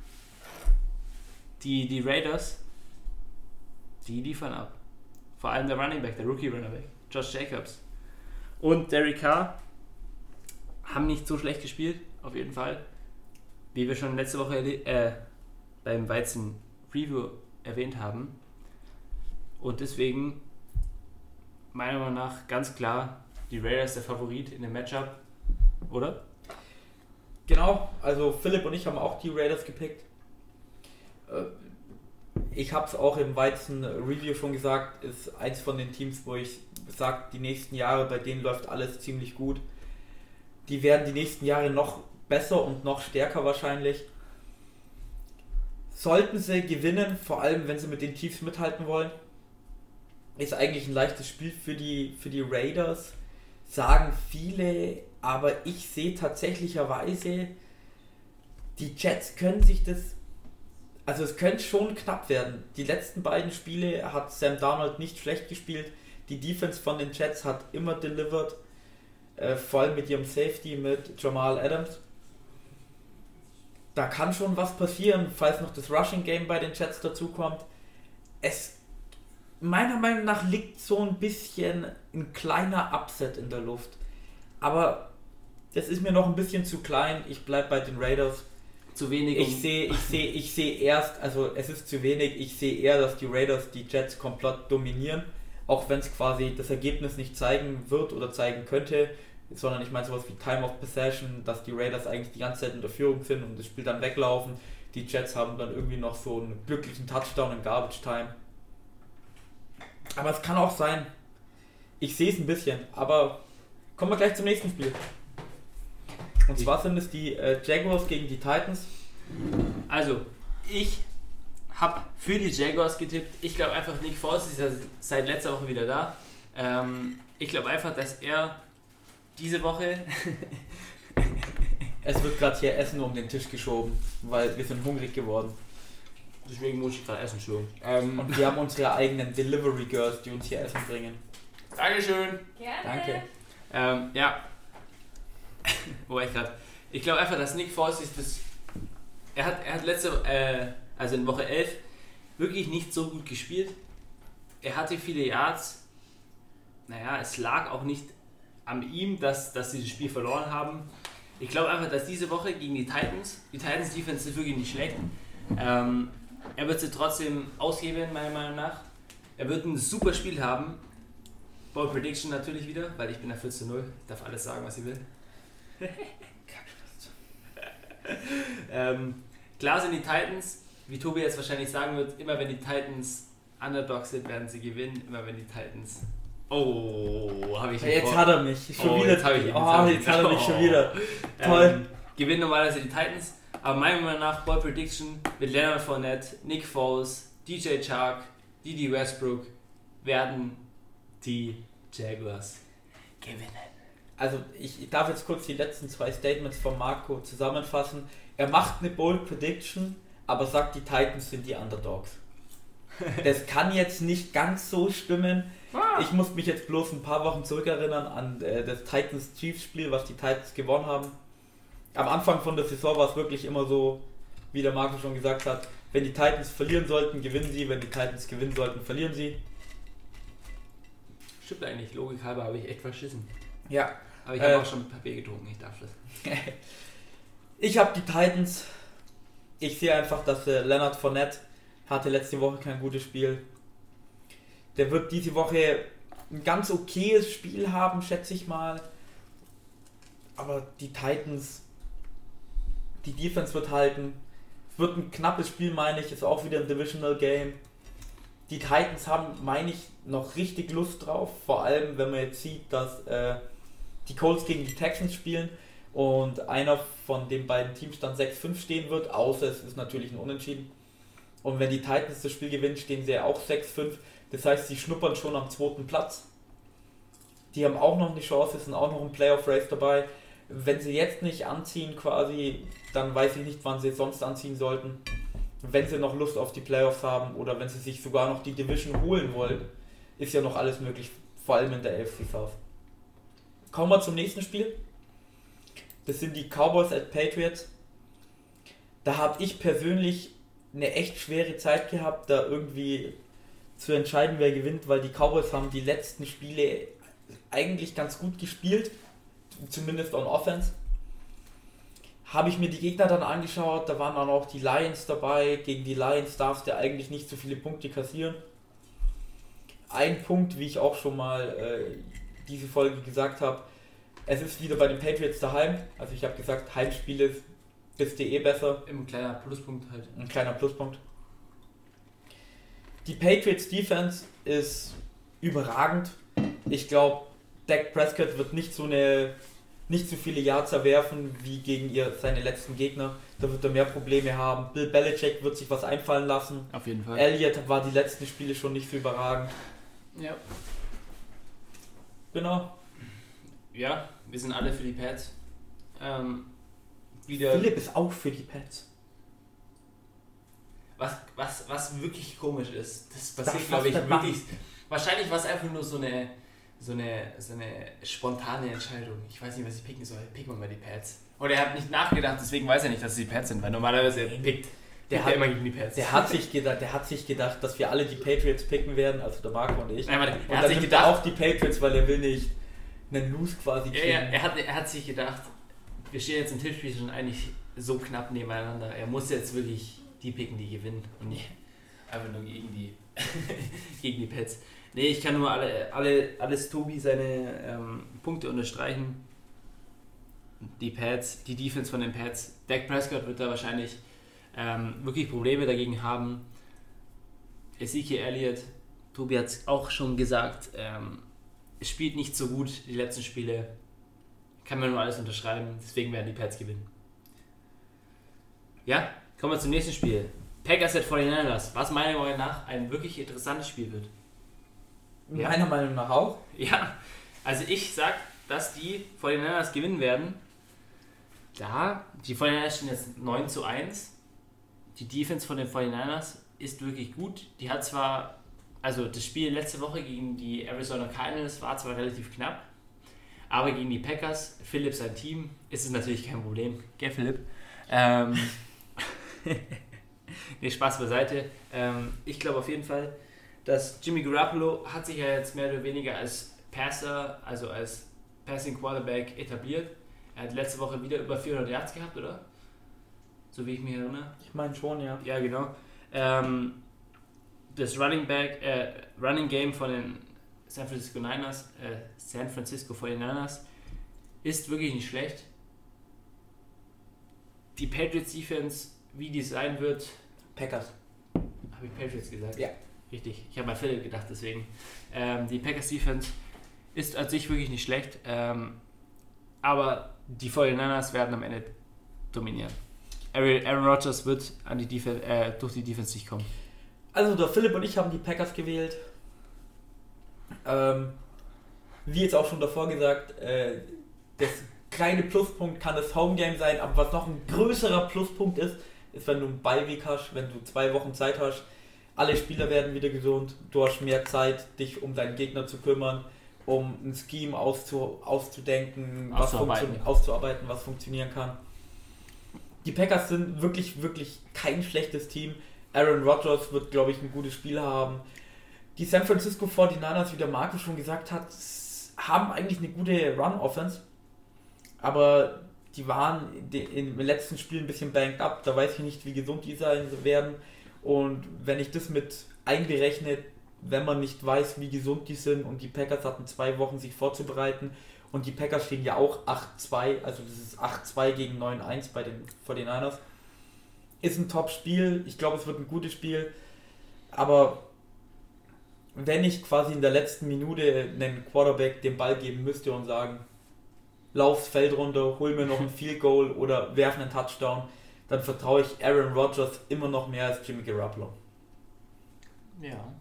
die, die Raiders, die liefern ab. Vor allem der Running Back, der Rookie Running Back, Josh Jacobs. Und Derek Carr haben nicht so schlecht gespielt, auf jeden Fall. Wie wir schon letzte Woche äh, beim Weizen Review erwähnt haben. Und deswegen, meiner Meinung nach, ganz klar die Raiders der Favorit in dem Matchup, oder? Genau, also Philipp und ich haben auch die Raiders gepickt. Äh, ich habe es auch im Weizen Review schon gesagt, ist eins von den Teams, wo ich sage, die nächsten Jahre, bei denen läuft alles ziemlich gut. Die werden die nächsten Jahre noch besser und noch stärker wahrscheinlich. Sollten sie gewinnen, vor allem wenn sie mit den Chiefs mithalten wollen, ist eigentlich ein leichtes Spiel für die, für die Raiders. Sagen viele aber ich sehe tatsächlicherweise, die Jets können sich das. Also es könnte schon knapp werden. Die letzten beiden Spiele hat Sam Darnold nicht schlecht gespielt. Die Defense von den Jets hat immer delivered. Äh, vor allem mit ihrem Safety mit Jamal Adams. Da kann schon was passieren, falls noch das Rushing Game bei den Jets dazukommt. Es meiner Meinung nach liegt so ein bisschen ein kleiner Upset in der Luft. Aber das ist mir noch ein bisschen zu klein. Ich bleibe bei den Raiders. zu wenig. Ich sehe, ich sehe, ich sehe erst, also es ist zu wenig, ich sehe eher, dass die Raiders die Jets komplett dominieren, auch wenn es quasi das Ergebnis nicht zeigen wird oder zeigen könnte, sondern ich meine sowas wie Time of Possession, dass die Raiders eigentlich die ganze Zeit in der Führung sind und das Spiel dann weglaufen. Die Jets haben dann irgendwie noch so einen glücklichen Touchdown in Garbage Time. Aber es kann auch sein, ich sehe es ein bisschen, aber kommen wir gleich zum nächsten Spiel. Und zwar sind es die äh, Jaguars gegen die Titans. Also, ich habe für die Jaguars getippt. Ich glaube einfach, Nick Foles ist ja seit letzter Woche wieder da. Ähm, ich glaube einfach, dass er diese Woche. Es wird gerade hier Essen um den Tisch geschoben, weil wir sind hungrig geworden. Deswegen muss ich gerade essen schon. Ähm, Und wir haben unsere eigenen Delivery Girls, die uns hier Essen bringen. Dankeschön. Gerne. Danke. Ähm, ja. Wo war ich gerade? Ich glaube einfach, dass Nick Foles ist das. Er hat, er hat letzte, äh, also in Woche 11, wirklich nicht so gut gespielt. Er hatte viele Yards. Naja, es lag auch nicht an ihm, dass, dass sie das Spiel verloren haben. Ich glaube einfach, dass diese Woche gegen die Titans, die Titans Defense ist wirklich nicht schlecht. Ähm, er wird sie trotzdem aushebeln, meiner Meinung nach. Er wird ein super Spiel haben. Ball Prediction natürlich wieder, weil ich bin der 14-0. Ich darf alles sagen, was ich will. ähm, klar sind die Titans, wie Tobi jetzt wahrscheinlich sagen wird, immer wenn die Titans Underdogs sind, werden sie gewinnen. Immer wenn die Titans. Oh, habe ich Jetzt vor- hat er mich. Schon Oh, wieder. jetzt hab ich ihn, jetzt oh, jetzt hat er mich schon Oh. wieder. Toll. Ähm, gewinnen normalerweise die Titans. Aber meiner Meinung nach, Ball Prediction mit Leonard Fournette, Nick Foles, DJ Chark, Didi Westbrook werden die Jaguars gewinnen. Also ich darf jetzt kurz die letzten zwei Statements von Marco zusammenfassen. Er macht eine Bold Prediction, aber sagt, die Titans sind die Underdogs. Das kann jetzt nicht ganz so stimmen. Ich muss mich jetzt bloß ein paar Wochen zurückerinnern an äh, das Titans-Chiefs-Spiel, was die Titans gewonnen haben. Am Anfang von der Saison war es wirklich immer so, wie der Marco schon gesagt hat, wenn die Titans verlieren sollten, gewinnen sie, wenn die Titans gewinnen sollten, verlieren sie. Stimmt eigentlich, Logik halber habe ich echt verschissen. Ja, Aber ich Äh, habe auch schon Papier getrunken, ich darf das. Ich habe die Titans. Ich sehe einfach, dass äh, Leonard Fournette hatte letzte Woche kein gutes Spiel. Der wird diese Woche ein ganz okayes Spiel haben, schätze ich mal. Aber die Titans, die Defense wird halten. Es wird ein knappes Spiel, meine ich. Ist auch wieder ein Divisional Game. Die Titans haben, meine ich, noch richtig Lust drauf. Vor allem, wenn man jetzt sieht, dass äh, die Colts gegen die Texans spielen und einer von den beiden Teams dann 6-5 stehen wird, außer es ist natürlich ein Unentschieden. Und wenn die Titans das Spiel gewinnen, stehen sie ja auch 6-5. Das heißt, sie schnuppern schon am zweiten Platz. Die haben auch noch eine Chance, sind auch noch ein Playoff-Race dabei. Wenn sie jetzt nicht anziehen quasi, dann weiß ich nicht, wann sie sonst anziehen sollten. Wenn sie noch Lust auf die Playoffs haben oder wenn sie sich sogar noch die Division holen wollen, ist ja noch alles möglich, vor allem in der AFC South. Kommen wir zum nächsten Spiel. Das sind die Cowboys at Patriots. Da habe ich persönlich eine echt schwere Zeit gehabt, da irgendwie zu entscheiden, wer gewinnt, weil die Cowboys haben die letzten Spiele eigentlich ganz gut gespielt, zumindest on Offense. Habe ich mir die Gegner dann angeschaut, da waren dann auch die Lions dabei. Gegen die Lions darfst du eigentlich nicht so viele Punkte kassieren. Ein Punkt, wie ich auch schon mal äh, diese Folge gesagt habe, es ist wieder bei den Patriots daheim. Also ich habe gesagt, Heimspiele bist du eh besser. Im kleiner Pluspunkt halt. Ein kleiner Pluspunkt. Die Patriots Defense ist überragend. Ich glaube, Dak Prescott wird nicht so eine nicht so viele Yards erwerfen wie gegen ihr, seine letzten Gegner. Da wird er mehr Probleme haben. Bill Belichick wird sich was einfallen lassen. Auf jeden Fall. Elliott war die letzten Spiele schon nicht so überragend. ja. Genau. ja, wir sind alle für die Pats. Ähm, wieder. Philipp ist auch für die Pets. Was, was, was wirklich komisch ist, das passiert, glaube ich, wirklich. Wahrscheinlich war es einfach nur so eine, so, eine, so eine spontane Entscheidung. Ich weiß nicht, was ich picken soll. Picken wir mal die Pads. Oder er hat nicht nachgedacht, deswegen weiß er nicht, dass es die Pads sind, weil normalerweise er pickt. Der Der hat- immer gegen die Pads. Der hat sich gedacht, der hat sich gedacht, dass wir alle die Patriots picken werden, also der Marco und ich. Nein, warte, Und er hat sich gedacht, auch die Patriots, weil er will nicht einen Lose quasi ja, kriegen. ja, er, hat, er hat sich gedacht, wir stehen jetzt im Tippspiel schon eigentlich so knapp nebeneinander. Er muss jetzt wirklich die picken, die gewinnen und nicht einfach nur gegen die, gegen die Pets. Nee, ich kann nur alle, alle, alles Tobi seine ähm, Punkte unterstreichen. Die Pads, die Defense von den Pads. Dak Prescott wird da wahrscheinlich ähm, wirklich Probleme dagegen haben. Ezekiel Elliott, Tobi hat es auch schon gesagt, ähm, spielt nicht so gut die letzten Spiele. Kann man nur alles unterschreiben, deswegen werden die Pads gewinnen. Ja, kommen wir zum nächsten Spiel. Packers at 49ers, was meiner Meinung nach ein wirklich interessantes Spiel wird. Ja. Meiner Meinung nach auch. Ja, also ich sag, dass die 49ers gewinnen werden. Da, die 49ers stehen jetzt 9 zu 1. Die Defense von den 49ers ist wirklich gut. Die hat zwar, also das Spiel letzte Woche gegen die Arizona Cardinals war zwar relativ knapp, aber gegen die Packers, Philipp sein Team, ist es natürlich kein Problem. Gell, Philipp? Ähm, nee, Spaß beiseite. Ähm, ich glaube auf jeden Fall, dass Jimmy Garoppolo hat sich ja jetzt mehr oder weniger als Passer, also als Passing Quarterback etabliert. Er hat letzte Woche wieder über 400 Yards gehabt, oder? So wie ich mich erinnere. Ich meine schon, ja. Ja, genau. Ähm, das Running Back, äh, Running Game von den San Francisco Niners, äh, San Francisco 49ers ist wirklich nicht schlecht. Die Patriots Defense, wie die sein wird. Packers. Habe ich Patriots gesagt? Ja. Richtig. Ich habe bei Philipp gedacht, deswegen. Ähm, die Packers Defense ist an sich wirklich nicht schlecht. Ähm, aber die 49ers werden am Ende dominieren. Aaron Rodgers wird an die Defen äh, durch die Defense nicht kommen. Also der Philipp und ich haben die Packers gewählt. Ähm, wie jetzt auch schon davor gesagt, äh, das kleine Pluspunkt kann das Home Game sein, aber was noch ein größerer Pluspunkt ist, ist, wenn du einen Beiweg hast, wenn du zwei Wochen Zeit hast, alle Spieler werden wieder gesund, du hast mehr Zeit, dich um deinen Gegner zu kümmern, um ein Scheme auszu, auszudenken, auszuarbeiten. Was auszuarbeiten, was funktionieren kann. Die Packers sind wirklich, wirklich kein schlechtes Team. Aaron Rodgers wird, glaube ich, ein gutes Spiel haben. Die San Francisco 49ers, wie der Marco schon gesagt hat, haben eigentlich eine gute Run-Offense aber die waren im letzten Spiel ein bisschen banked up. Da weiß ich nicht, wie gesund die sein werden. Und wenn ich das mit einberechne, wenn man nicht weiß, wie gesund die sind und die Packers hatten zwei Wochen sich vorzubereiten und die Packers stehen ja auch 8-2, also das ist 8-2 gegen 9-1 bei den 49ers. Ist ein Top-Spiel, ich glaube es wird ein gutes Spiel, aber wenn ich quasi in der letzten Minute einen Quarterback den Ball geben müsste und sagen, lauf's Feld runter, hol mir noch ein Field Goal oder werf einen Touchdown, dann vertraue ich Aaron Rodgers immer noch mehr als Jimmy Garoppolo. Ja,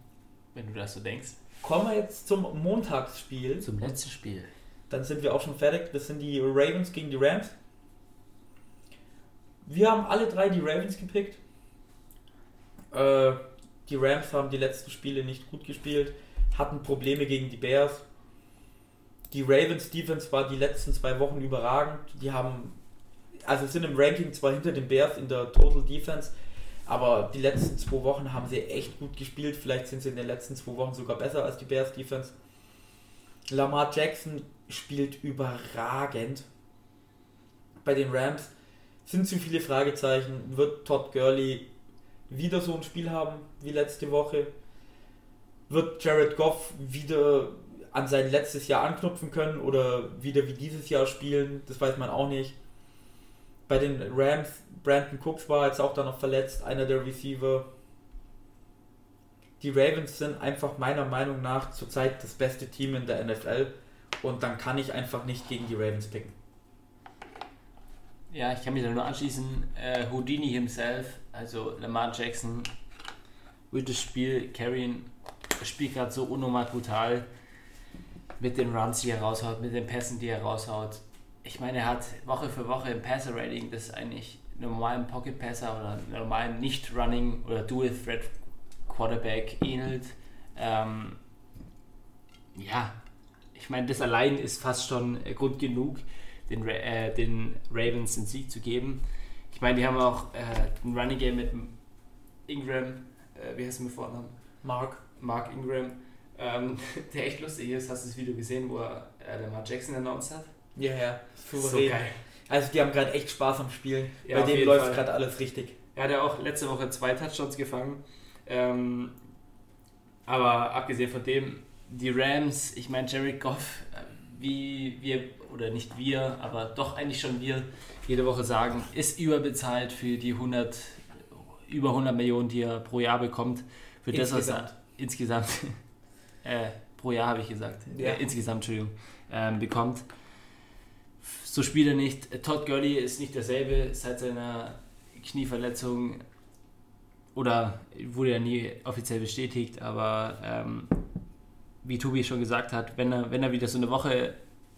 wenn du das so denkst. Kommen wir jetzt zum Montagsspiel. Zum letzten Spiel. Dann sind wir auch schon fertig. Das sind die Ravens gegen die Rams. Wir haben alle drei die Ravens gepickt. Äh, die Rams haben die letzten Spiele nicht gut gespielt, hatten Probleme gegen die Bears die Ravens Defense war die letzten zwei Wochen überragend. Die haben, also sind im Ranking zwar hinter den Bears in der Total Defense, aber die letzten zwei Wochen haben sie echt gut gespielt. Vielleicht sind sie in den letzten zwei Wochen sogar besser als die Bears Defense. Lamar Jackson spielt überragend. Bei den Rams sind zu viele Fragezeichen. Wird Todd Gurley wieder so ein Spiel haben wie letzte Woche? Wird Jared Goff wieder an sein letztes Jahr anknüpfen können oder wieder wie dieses Jahr spielen, das weiß man auch nicht. Bei den Rams, Brandon Cooks war jetzt auch da noch verletzt, einer der Receiver. Die Ravens sind einfach meiner Meinung nach zurzeit das beste Team in der NFL und dann kann ich einfach nicht gegen die Ravens picken. Ja, ich kann mich da nur anschließen. Äh, Houdini himself, also Lamar Jackson, wird das Spiel carryen. Spielt gerade so unnormal brutal mit den Runs, die er raushaut, mit den Pässen, die er raushaut. Ich meine, er hat Woche für Woche ein Passer-Rating, das eigentlich normalen Pocket-Passer oder normalen Nicht-Running oder Dual-Threat Quarterback ähnelt. Ähm, ja, ich meine, das allein ist fast schon Grund genug, den, äh, den Ravens den Sieg zu geben. Ich meine, die haben auch äh, ein Running Game mit Ingram, äh, wie heißt er mit Vornamen? Mark. Mark Ingram ähm, der echt lustig ist. Hast du das Video gesehen, wo er äh, Lamar Jackson announced hat? Ja, ja. So geil. Also die haben gerade echt Spaß am Spielen. Ja, Bei denen läuft gerade alles richtig. Er hat ja auch letzte Woche zwei Touchdowns gefangen. Ähm, aber abgesehen von dem, die Rams, ich meine, Jared Goff, äh, wie wir, oder nicht wir, aber doch eigentlich schon wir, jede Woche sagen, ist überbezahlt für die 100, über 100 Millionen, die er pro Jahr bekommt. Für das, was er insgesamt, äh, pro Jahr habe ich gesagt, Ja. äh, insgesamt, Entschuldigung, ähm, bekommt. So spielt er nicht. Todd Gurley ist nicht derselbe seit seiner Knieverletzung oder wurde ja nie offiziell bestätigt, aber ähm, wie Tobi schon gesagt hat, wenn er, wenn er wieder so eine Woche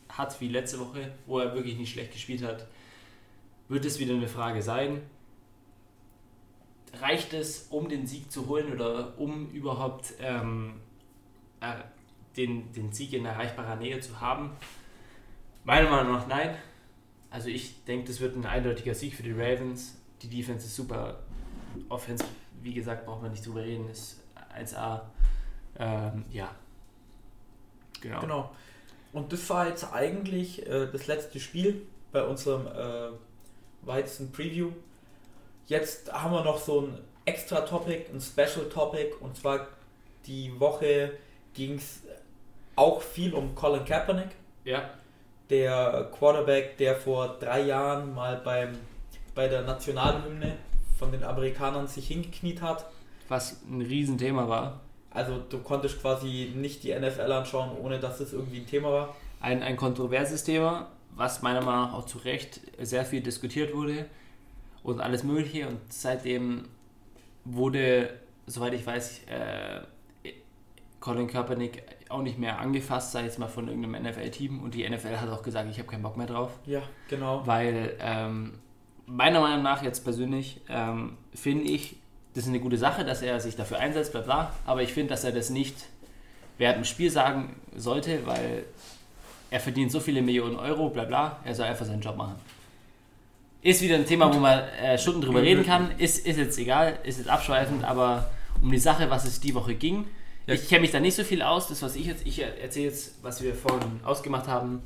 hat wie letzte Woche, wo er wirklich nicht schlecht gespielt hat, wird es wieder eine Frage sein. Reicht es, um den Sieg zu holen oder um überhaupt ähm, er- den, den Sieg in erreichbarer Nähe zu haben? Meiner Meinung nach nein. Also ich denke, das wird ein eindeutiger Sieg für die Ravens. Die Defense ist super. Offense, wie gesagt, braucht man nicht drüber reden, ist 1A. Ähm, ja. Genau. Genau. Und das war jetzt eigentlich äh, das letzte Spiel bei unserem äh, Weizen-Preview. Jetzt haben wir noch so ein extra Topic, ein Special Topic. Und zwar die Woche ging es auch viel um Colin Kaepernick, Ja, der Quarterback, der vor drei Jahren mal beim, bei der Nationalhymne von den Amerikanern sich hingekniet hat. was ein Riesenthema war. Also du konntest quasi nicht die NFL anschauen, ohne dass es irgendwie ein Thema war. Ein, ein kontroverses Thema, was meiner Meinung nach auch zu Recht sehr viel diskutiert wurde und alles Mögliche. Und seitdem wurde, soweit ich weiß, äh, Colin Kaepernick auch nicht mehr angefasst, sei jetzt mal von irgendeinem NFL-Team. Und die NFL hat auch gesagt, ich habe keinen Bock mehr drauf. Ja, genau. Weil ähm, meiner Meinung nach jetzt persönlich ähm, finde ich, das ist eine gute Sache, dass er sich dafür einsetzt, bla bla. Aber ich finde, dass er das nicht während dem Spiel sagen sollte, weil er verdient so viele Millionen Euro, bla bla. Er soll einfach seinen Job machen. Ist wieder ein Thema, wo man äh, Stunden drüber reden kann. Ist, ist jetzt egal, ist jetzt abschweifend, aber um die Sache, was es die Woche ging. Ja. Ich kenne mich da nicht so viel aus. Das, was ich jetzt, ich erzähle jetzt, was wir vorhin ausgemacht haben.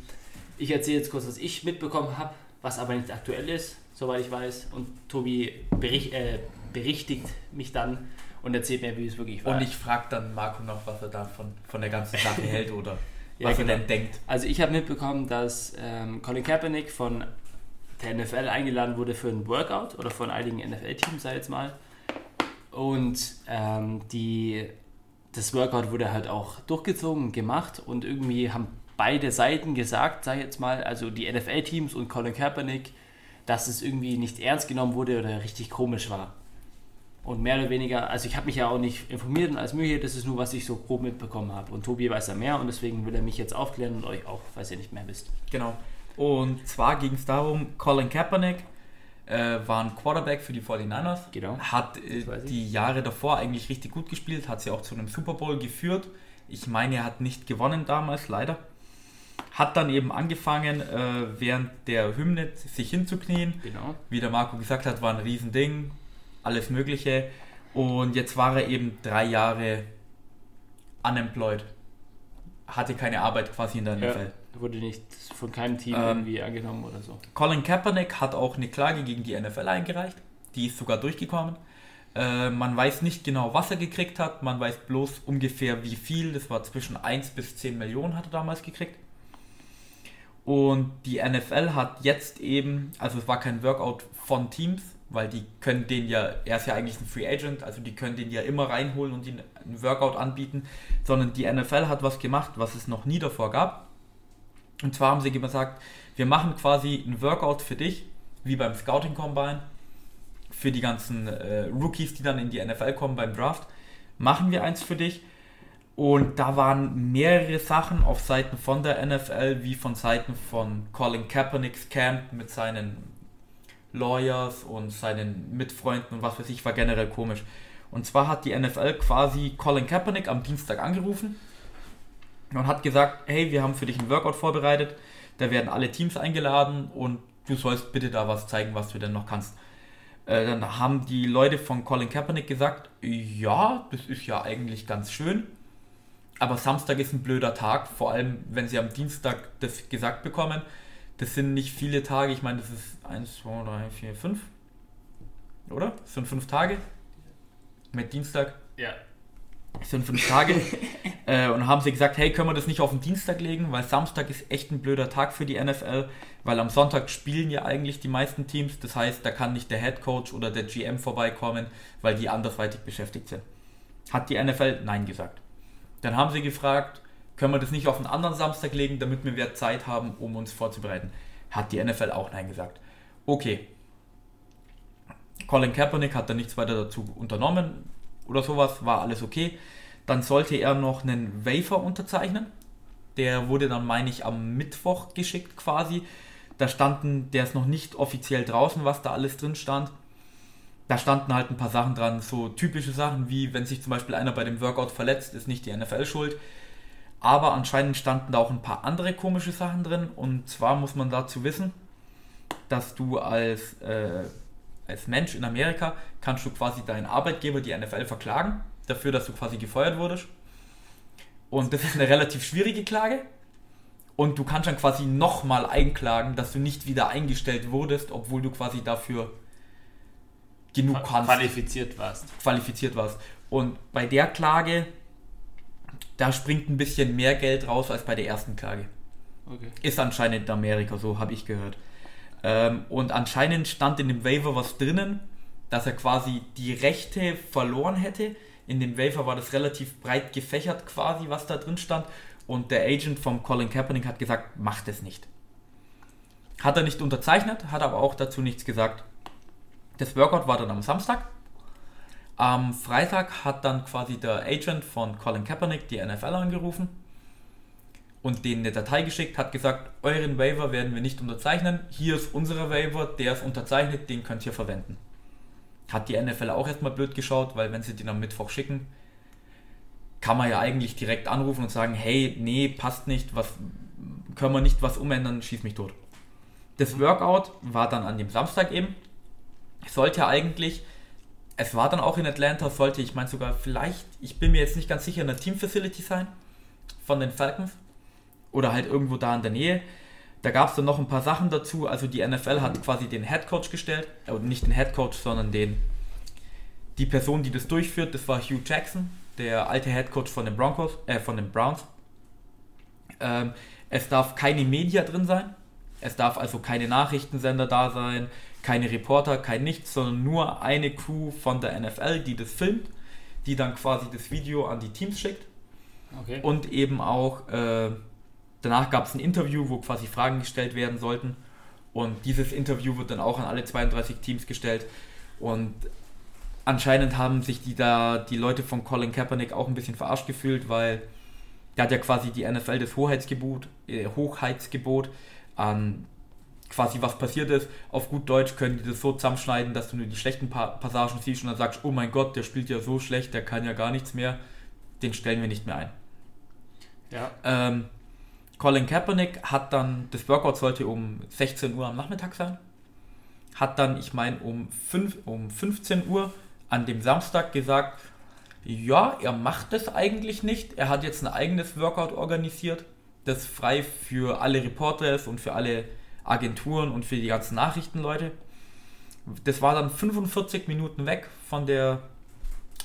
Ich erzähle jetzt kurz, was ich mitbekommen habe, was aber nicht aktuell ist, soweit ich weiß. Und Tobi bericht, äh, berichtigt mich dann und erzählt mir, wie es wirklich war. Und ich frage dann Marco noch, was er da von, von der ganzen Sache hält oder Ja, was genau. er denn denkt. Also ich habe mitbekommen, dass ähm, Colin Kaepernick von der NFL eingeladen wurde für ein Workout oder von einigen NFL-Teams, ich jetzt mal. Und ähm, die, das Workout wurde halt auch durchgezogen, gemacht und irgendwie haben beide Seiten gesagt, sag ich jetzt mal, also die NFL-Teams und Colin Kaepernick, dass es irgendwie nicht ernst genommen wurde oder richtig komisch war. Und mehr oder weniger, also ich habe mich ja auch nicht informiert und alles Mögliche, das ist nur, was ich so grob mitbekommen habe. Und Tobi weiß ja mehr und deswegen will er mich jetzt aufklären und euch auch, falls ihr nicht mehr wisst. Genau. Und zwar ging es darum, Colin Kaepernick äh, war ein Quarterback für die 49ers. Genau. Hat äh, die Jahre davor eigentlich richtig gut gespielt, hat sie auch zu einem Super Bowl geführt. Ich meine, er hat nicht gewonnen damals, leider. Hat dann eben angefangen, äh, während der Hymne sich hinzuknien. Genau. Wie der Marco gesagt hat, war ein Riesending, alles Mögliche. Und jetzt war er eben drei Jahre unemployed. Hatte keine Arbeit quasi in der Ja, NFL. Wurde nicht von keinem Team Ähm, irgendwie angenommen oder so. Colin Kaepernick hat auch eine Klage gegen die NFL eingereicht. Die ist sogar durchgekommen. Äh, man weiß nicht genau, was er gekriegt hat. Man weiß bloß ungefähr wie viel. Das war zwischen 1 bis 10 Millionen hat er damals gekriegt. Und die NFL hat jetzt eben, also es war kein Workout von Teams, weil die können den ja, er ist ja eigentlich ein Free Agent, also die können den ja immer reinholen und ihn ein Workout anbieten, sondern die NFL hat was gemacht, was es noch nie davor gab. Und zwar haben sie gesagt, wir machen quasi ein Workout für dich, wie beim Scouting Combine, für die ganzen äh, Rookies, die dann in die NFL kommen beim Draft, machen wir eins für dich. Und da waren mehrere Sachen auf Seiten von der NFL, wie von Seiten von Colin Kaepernicks Camp mit seinen Lawyers und seinen Mitfreunden und was weiß ich, war generell komisch. Und zwar hat die NFL quasi Colin Kaepernick am Dienstag angerufen und hat gesagt, hey, wir haben für dich ein Workout vorbereitet, da werden alle Teams eingeladen und du sollst bitte da was zeigen, was du denn noch kannst. Äh, dann haben die Leute von Colin Kaepernick gesagt, ja, das ist ja eigentlich ganz schön, aber Samstag ist ein blöder Tag, vor allem wenn sie am Dienstag das gesagt bekommen, Das sind nicht viele Tage. Ich meine, das ist 1, 2, 3, 4, 5. Oder? Das sind fünf Tage. Mit Dienstag. Ja. Sind fünf Tage. äh, und haben sie gesagt, hey, können wir das nicht auf den Dienstag legen, weil Samstag ist echt ein blöder Tag für die NFL, weil am Sonntag spielen ja eigentlich die meisten Teams. Das heißt, da kann nicht der Head Coach oder der GM vorbeikommen, weil die andersweitig beschäftigt sind. Hat die NFL Nein gesagt. Dann haben sie gefragt, können wir das nicht auf einen anderen Samstag legen, damit wir mehr Zeit haben, um uns vorzubereiten. Hat die NFL auch Nein gesagt. Okay. Colin Kaepernick hat da nichts weiter dazu unternommen oder sowas, war alles okay. Dann sollte er noch einen Wafer unterzeichnen. Der wurde dann, meine ich, am Mittwoch geschickt quasi. Da standen, der ist noch nicht offiziell draußen, was da alles drin stand. Da standen halt ein paar Sachen dran, so typische Sachen wie, wenn sich zum Beispiel einer bei dem Workout verletzt, ist nicht die NFL schuld. Aber anscheinend standen da auch ein paar andere komische Sachen drin. Und zwar muss man dazu wissen, dass du als, äh, als Mensch in Amerika kannst du quasi deinen Arbeitgeber, die NFL, verklagen, dafür, dass du quasi gefeuert wurdest. Und das ist eine relativ schwierige Klage. Und du kannst dann quasi nochmal einklagen, dass du nicht wieder eingestellt wurdest, obwohl du quasi dafür genug kannst. Qualifiziert warst. Qualifiziert warst. Und bei der Klage, da springt ein bisschen mehr Geld raus als bei der ersten Klage. Okay. Ist anscheinend in Amerika so, habe ich gehört. Ähm, und anscheinend stand in dem Waiver was drinnen, dass er quasi die Rechte verloren hätte. In dem Waiver war das relativ breit gefächert quasi, was da drin stand. Und der Agent vom Colin Kaepernick hat gesagt, macht es nicht. Hat er nicht unterzeichnet, hat aber auch dazu nichts gesagt. Das Workout war dann am Samstag. Am Freitag hat dann quasi der Agent von Colin Kaepernick die NFL angerufen und denen eine Datei geschickt, hat gesagt, euren Waiver werden wir nicht unterzeichnen. Hier ist unser Waiver, der ist unterzeichnet, den könnt ihr verwenden. Hat die NFL auch erstmal blöd geschaut, weil wenn sie den am Mittwoch schicken, kann man ja eigentlich direkt anrufen und sagen, hey, nee, passt nicht, was können wir nicht was umändern, schieß mich tot. Das Workout war dann an dem Samstag eben. Sollte eigentlich, es war dann auch in Atlanta, sollte ich meine sogar vielleicht, ich bin mir jetzt nicht ganz sicher, in der Team Facility sein von den Falcons oder halt irgendwo da in der Nähe. Da gab es dann noch ein paar Sachen dazu. Also die NFL hat quasi den Head Coach gestellt, äh, nicht den Head Coach, sondern den die Person, die das durchführt. Das war Hugh Jackson, der alte Head Coach von den Broncos, äh, von den Browns. Ähm, es darf keine Media drin sein. Es darf also keine Nachrichtensender da sein, keine Reporter, kein nichts, sondern nur eine Crew von der NFL, die das filmt, die dann quasi das Video an die Teams schickt. Okay. Und eben auch äh, danach gab es ein Interview, wo quasi Fragen gestellt werden sollten. Und dieses Interview wird dann auch an alle 32 Teams gestellt. Und anscheinend haben sich die da die Leute von Colin Kaepernick auch ein bisschen verarscht gefühlt, weil der hat ja quasi die NFL das Hoheitsgebot, äh, Hochheitsgebot an quasi was passiert ist. Auf gut Deutsch können die das so zusammenschneiden, dass du nur die schlechten pa Passagen siehst und dann sagst, oh mein Gott, der spielt ja so schlecht, der kann ja gar nichts mehr. Den stellen wir nicht mehr ein. Ja. Ähm, Colin Kaepernick hat dann, das Workout sollte um 16 Uhr am Nachmittag sein, hat dann, ich meine, um, 5, um 15 Uhr an dem Samstag gesagt, ja, er macht das eigentlich nicht. Er hat jetzt ein eigenes Workout organisiert, das frei für alle Reporter ist und für alle Agenturen und für die ganzen Nachrichtenleute. Das war dann 45 Minuten weg von der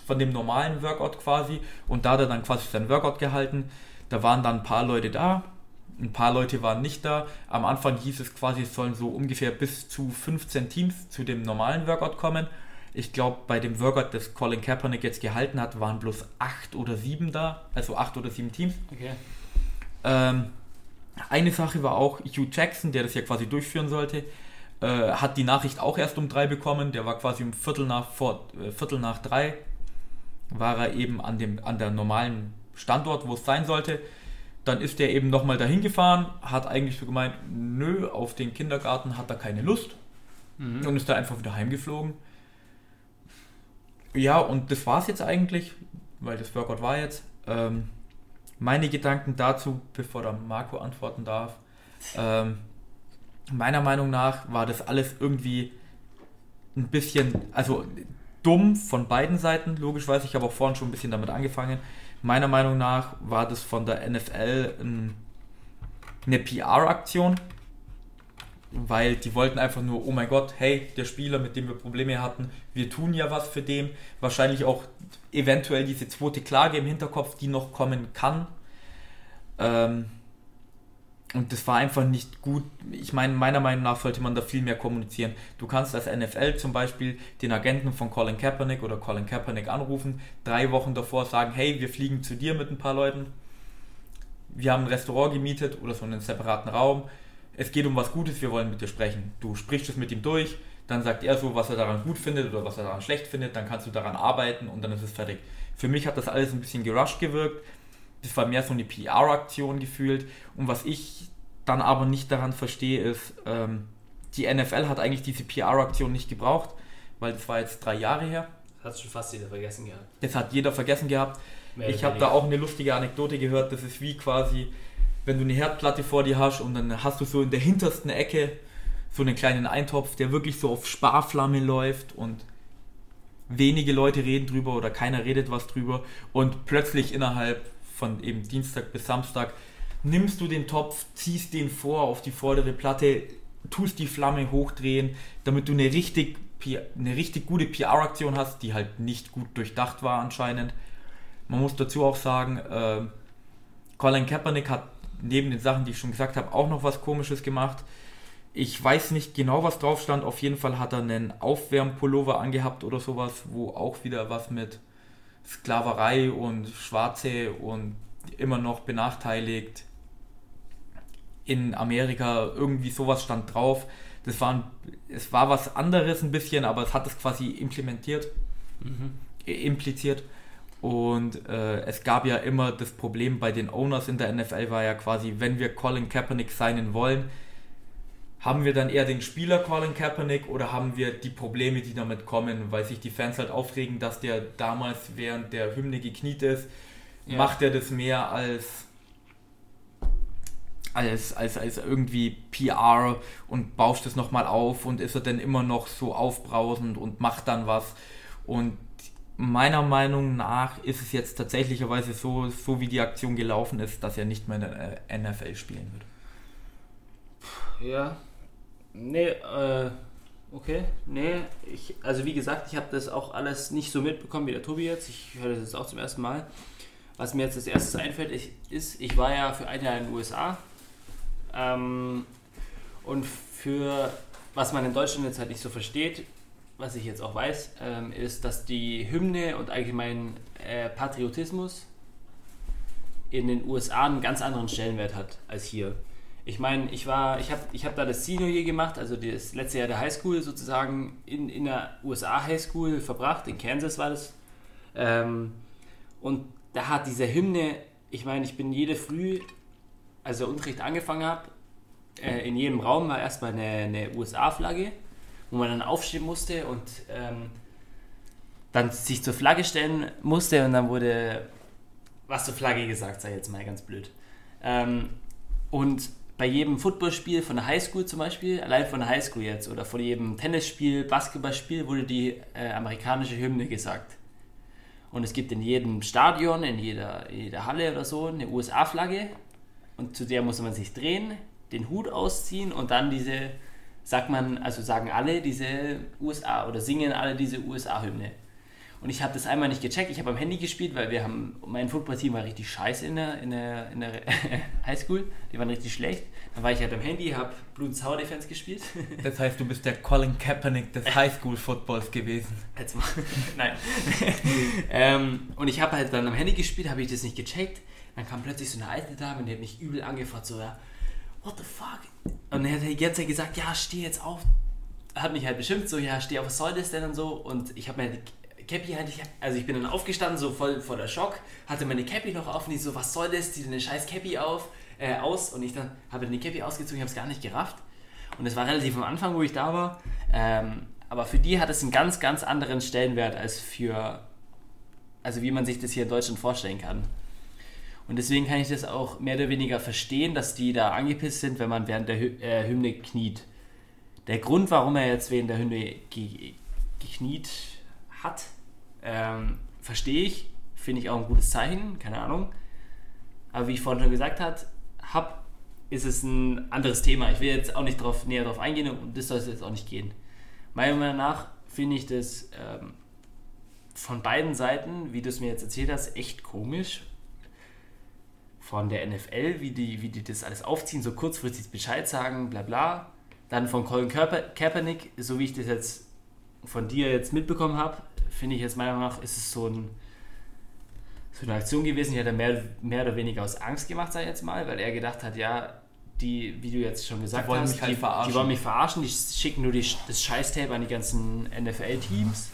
von dem normalen Workout quasi und da hat er dann quasi sein Workout gehalten. Da waren dann ein paar Leute da, ein paar Leute waren nicht da. Am Anfang hieß es quasi, es sollen so ungefähr bis zu 15 Teams zu dem normalen Workout kommen. Ich glaube, bei dem Workout, das Colin Kaepernick jetzt gehalten hat, waren bloß 8 oder 7 da, also 8 oder 7 Teams. Okay. Ähm, eine Sache war auch, Hugh Jackson, der das ja quasi durchführen sollte, äh, hat die Nachricht auch erst um 3 bekommen. Der war quasi um Viertel nach, vor, äh, Viertel nach 3 war er eben an, dem, an der normalen Standort, wo es sein sollte. Dann ist er eben nochmal dahin gefahren, hat eigentlich so gemeint, nö, auf den Kindergarten hat er keine Lust Mhm. und ist da einfach wieder heimgeflogen. Ja, und das war es jetzt eigentlich, weil das Workout war jetzt. Ähm, meine Gedanken dazu, bevor der Marco antworten darf. Ähm, meiner Meinung nach war das alles irgendwie ein bisschen, also dumm von beiden Seiten, logischerweise. Ich habe auch vorhin schon ein bisschen damit angefangen. Meiner Meinung nach war das von der NFL ein, eine PR-Aktion, weil die wollten einfach nur, oh mein Gott, hey, der Spieler, mit dem wir Probleme hatten, wir tun ja was für den. Wahrscheinlich auch eventuell diese zweite Klage im Hinterkopf, die noch kommen kann. Ähm, und das war einfach nicht gut. Ich meine, meiner Meinung nach sollte man da viel mehr kommunizieren. Du kannst als NFL zum Beispiel den Agenten von Colin Kaepernick oder Colin Kaepernick anrufen, drei Wochen davor sagen, hey, wir fliegen zu dir mit ein paar Leuten. Wir haben ein Restaurant gemietet oder so einen separaten Raum. Es geht um was Gutes, wir wollen mit dir sprechen. Du sprichst es mit ihm durch, dann sagt er so, was er daran gut findet oder was er daran schlecht findet, dann kannst du daran arbeiten und dann ist es fertig. Für mich hat das alles ein bisschen gerusht gewirkt das war mehr so eine PR-Aktion gefühlt. Und was ich dann aber nicht daran verstehe, ist, ähm, die NFL hat eigentlich diese PR-Aktion nicht gebraucht, weil das war jetzt drei Jahre her. Das hat schon fast jeder vergessen gehabt. Das hat jeder vergessen gehabt. Mehr ich habe da auch eine lustige Anekdote gehört. Das ist wie quasi, wenn du eine Herdplatte vor dir hast und dann hast du so in der hintersten Ecke so einen kleinen Eintopf, der wirklich so auf Sparflamme läuft und wenige Leute reden drüber oder keiner redet was drüber und plötzlich innerhalb von eben Dienstag bis Samstag, nimmst du den Topf, ziehst den vor auf die vordere Platte, tust die Flamme hochdrehen, damit du eine richtig, eine richtig gute PR-Aktion hast, die halt nicht gut durchdacht war anscheinend. Man muss dazu auch sagen, äh, Colin Kaepernick hat neben den Sachen, die ich schon gesagt habe, auch noch was Komisches gemacht. Ich weiß nicht genau, was drauf stand. Auf jeden Fall hat er einen Aufwärmpullover angehabt oder sowas, wo auch wieder was mit Sklaverei und Schwarze und immer noch benachteiligt. In Amerika irgendwie sowas stand drauf. Das war, ein, es war was anderes ein bisschen, aber es hat es quasi implementiert, mhm. impliziert. Und äh, es gab ja immer das Problem bei den Owners in der NFL war ja quasi, wenn wir Colin Kaepernick signen wollen, haben wir dann eher den Spieler Colin Kaepernick oder haben wir die Probleme, die damit kommen, weil sich die Fans halt aufregen, dass der damals während der Hymne gekniet ist? Ja. Macht er das mehr als, als, als, als irgendwie PR und bauscht es nochmal auf und ist er dann immer noch so aufbrausend und macht dann was? Und meiner Meinung nach ist es jetzt tatsächlicherweise so, so wie die Aktion gelaufen ist, dass er nicht mehr in der NFL spielen wird. Ja, Nee, äh, okay. Nee, ich, also wie gesagt, ich habe das auch alles nicht so mitbekommen wie der Tobi jetzt. Ich höre das jetzt auch zum ersten Mal. Was mir jetzt als erstes einfällt, ich, ist, ich war ja für ein Jahr in den USA. Ähm, und für was man in Deutschland jetzt halt nicht so versteht, was ich jetzt auch weiß, ähm, ist, dass die Hymne und allgemein äh, Patriotismus in den USA einen ganz anderen Stellenwert hat als hier ich meine, ich war, ich habe ich hab da das Senior Year gemacht, also das letzte Jahr der Highschool sozusagen in, in der USA Highschool verbracht, in Kansas war das. Ähm, und da hat diese Hymne, ich meine, ich bin jede Früh, als der Unterricht angefangen habe, äh, in jedem Raum war erstmal eine, eine USA-Flagge, wo man dann aufstehen musste und ähm, dann sich zur Flagge stellen musste und dann wurde was zur Flagge gesagt, sei jetzt mal ganz blöd. Ähm, und bei jedem Footballspiel von der Highschool zum Beispiel, allein von der Highschool jetzt, oder von jedem Tennisspiel, Basketballspiel wurde die äh, amerikanische Hymne gesagt. Und es gibt in jedem Stadion, in jeder, in jeder Halle oder so eine USA-Flagge. Und zu der muss man sich drehen, den Hut ausziehen und dann diese, sagt man, also sagen alle diese USA oder singen alle diese USA-Hymne. Und ich habe das einmal nicht gecheckt. Ich habe am Handy gespielt, weil wir haben, mein Footballteam war richtig scheiße in der, in der, in der Highschool. Die waren richtig schlecht. Dann war ich halt am Handy, habe Blue Sour Defense gespielt. Das heißt, du bist der Colin Kaepernick des Highschool-Footballs gewesen. Jetzt mal. Nein. ähm, und ich habe halt dann am Handy gespielt, habe ich das nicht gecheckt. Dann kam plötzlich so eine alte Dame und die hat mich übel angefragt, so, ja, what the fuck? Und er hat die ganze Zeit gesagt, ja, steh jetzt auf. Hat mich halt beschimpft, so, ja, steh auf, was soll das denn und so. Und ich habe mir Cappy hatte ich, also ich bin dann aufgestanden, so voll voller Schock, hatte meine Cappy noch auf und ich so, was soll das, zieh eine scheiß Cappy auf, äh, aus und ich dann habe dann die Cappy ausgezogen, ich habe es gar nicht gerafft und es war relativ am Anfang, wo ich da war, ähm, aber für die hat es einen ganz, ganz anderen Stellenwert als für, also wie man sich das hier in Deutschland vorstellen kann. Und deswegen kann ich das auch mehr oder weniger verstehen, dass die da angepisst sind, wenn man während der Hy äh, Hymne kniet. Der Grund, warum er jetzt während der Hymne ge gekniet hat, ähm, verstehe ich, finde ich auch ein gutes Zeichen, keine Ahnung. Aber wie ich vorhin schon gesagt habe, hab, ist es ein anderes Thema. Ich will jetzt auch nicht drauf, näher darauf eingehen und das soll es jetzt auch nicht gehen. Meiner Meinung nach finde ich das ähm, von beiden Seiten, wie du es mir jetzt erzählt hast, echt komisch. Von der NFL, wie die, wie die das alles aufziehen, so kurzfristig Bescheid sagen, bla bla. Dann von Colin Kaepernick, so wie ich das jetzt von dir jetzt mitbekommen habe, finde ich jetzt meiner Meinung nach, ist es so, ein, so eine Aktion gewesen, die hat er mehr, mehr oder weniger aus Angst gemacht, sag ich jetzt mal, weil er gedacht hat, ja, die, wie du jetzt schon gesagt die hast, mich halt die, verarschen. die wollen mich verarschen, die schicken nur die, das Scheißtape an die ganzen NFL-Teams.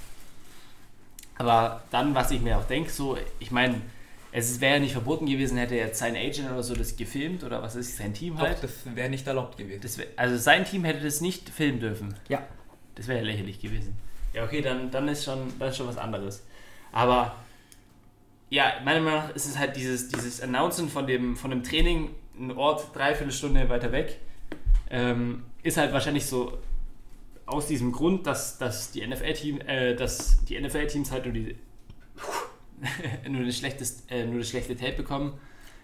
Aber dann, was ich mir auch denke, so, ich meine, es wäre ja nicht verboten gewesen, hätte jetzt sein Agent oder so das gefilmt oder was ist sein Team halt. Doch, das wäre nicht erlaubt gewesen. Wär, also sein Team hätte das nicht filmen dürfen. Ja. Das wäre ja lächerlich gewesen. Ja, okay, dann, dann, ist schon, dann ist schon was anderes. Aber ja, meiner Meinung nach ist es halt dieses, dieses Announcen von dem, von dem Training, ein Ort dreiviertel Stunde weiter weg, ähm, ist halt wahrscheinlich so aus diesem Grund, dass, dass die NFL-Team, äh, dass die NFL-Teams halt nur die nur, das schlechtes, äh, nur das schlechte Tape bekommen.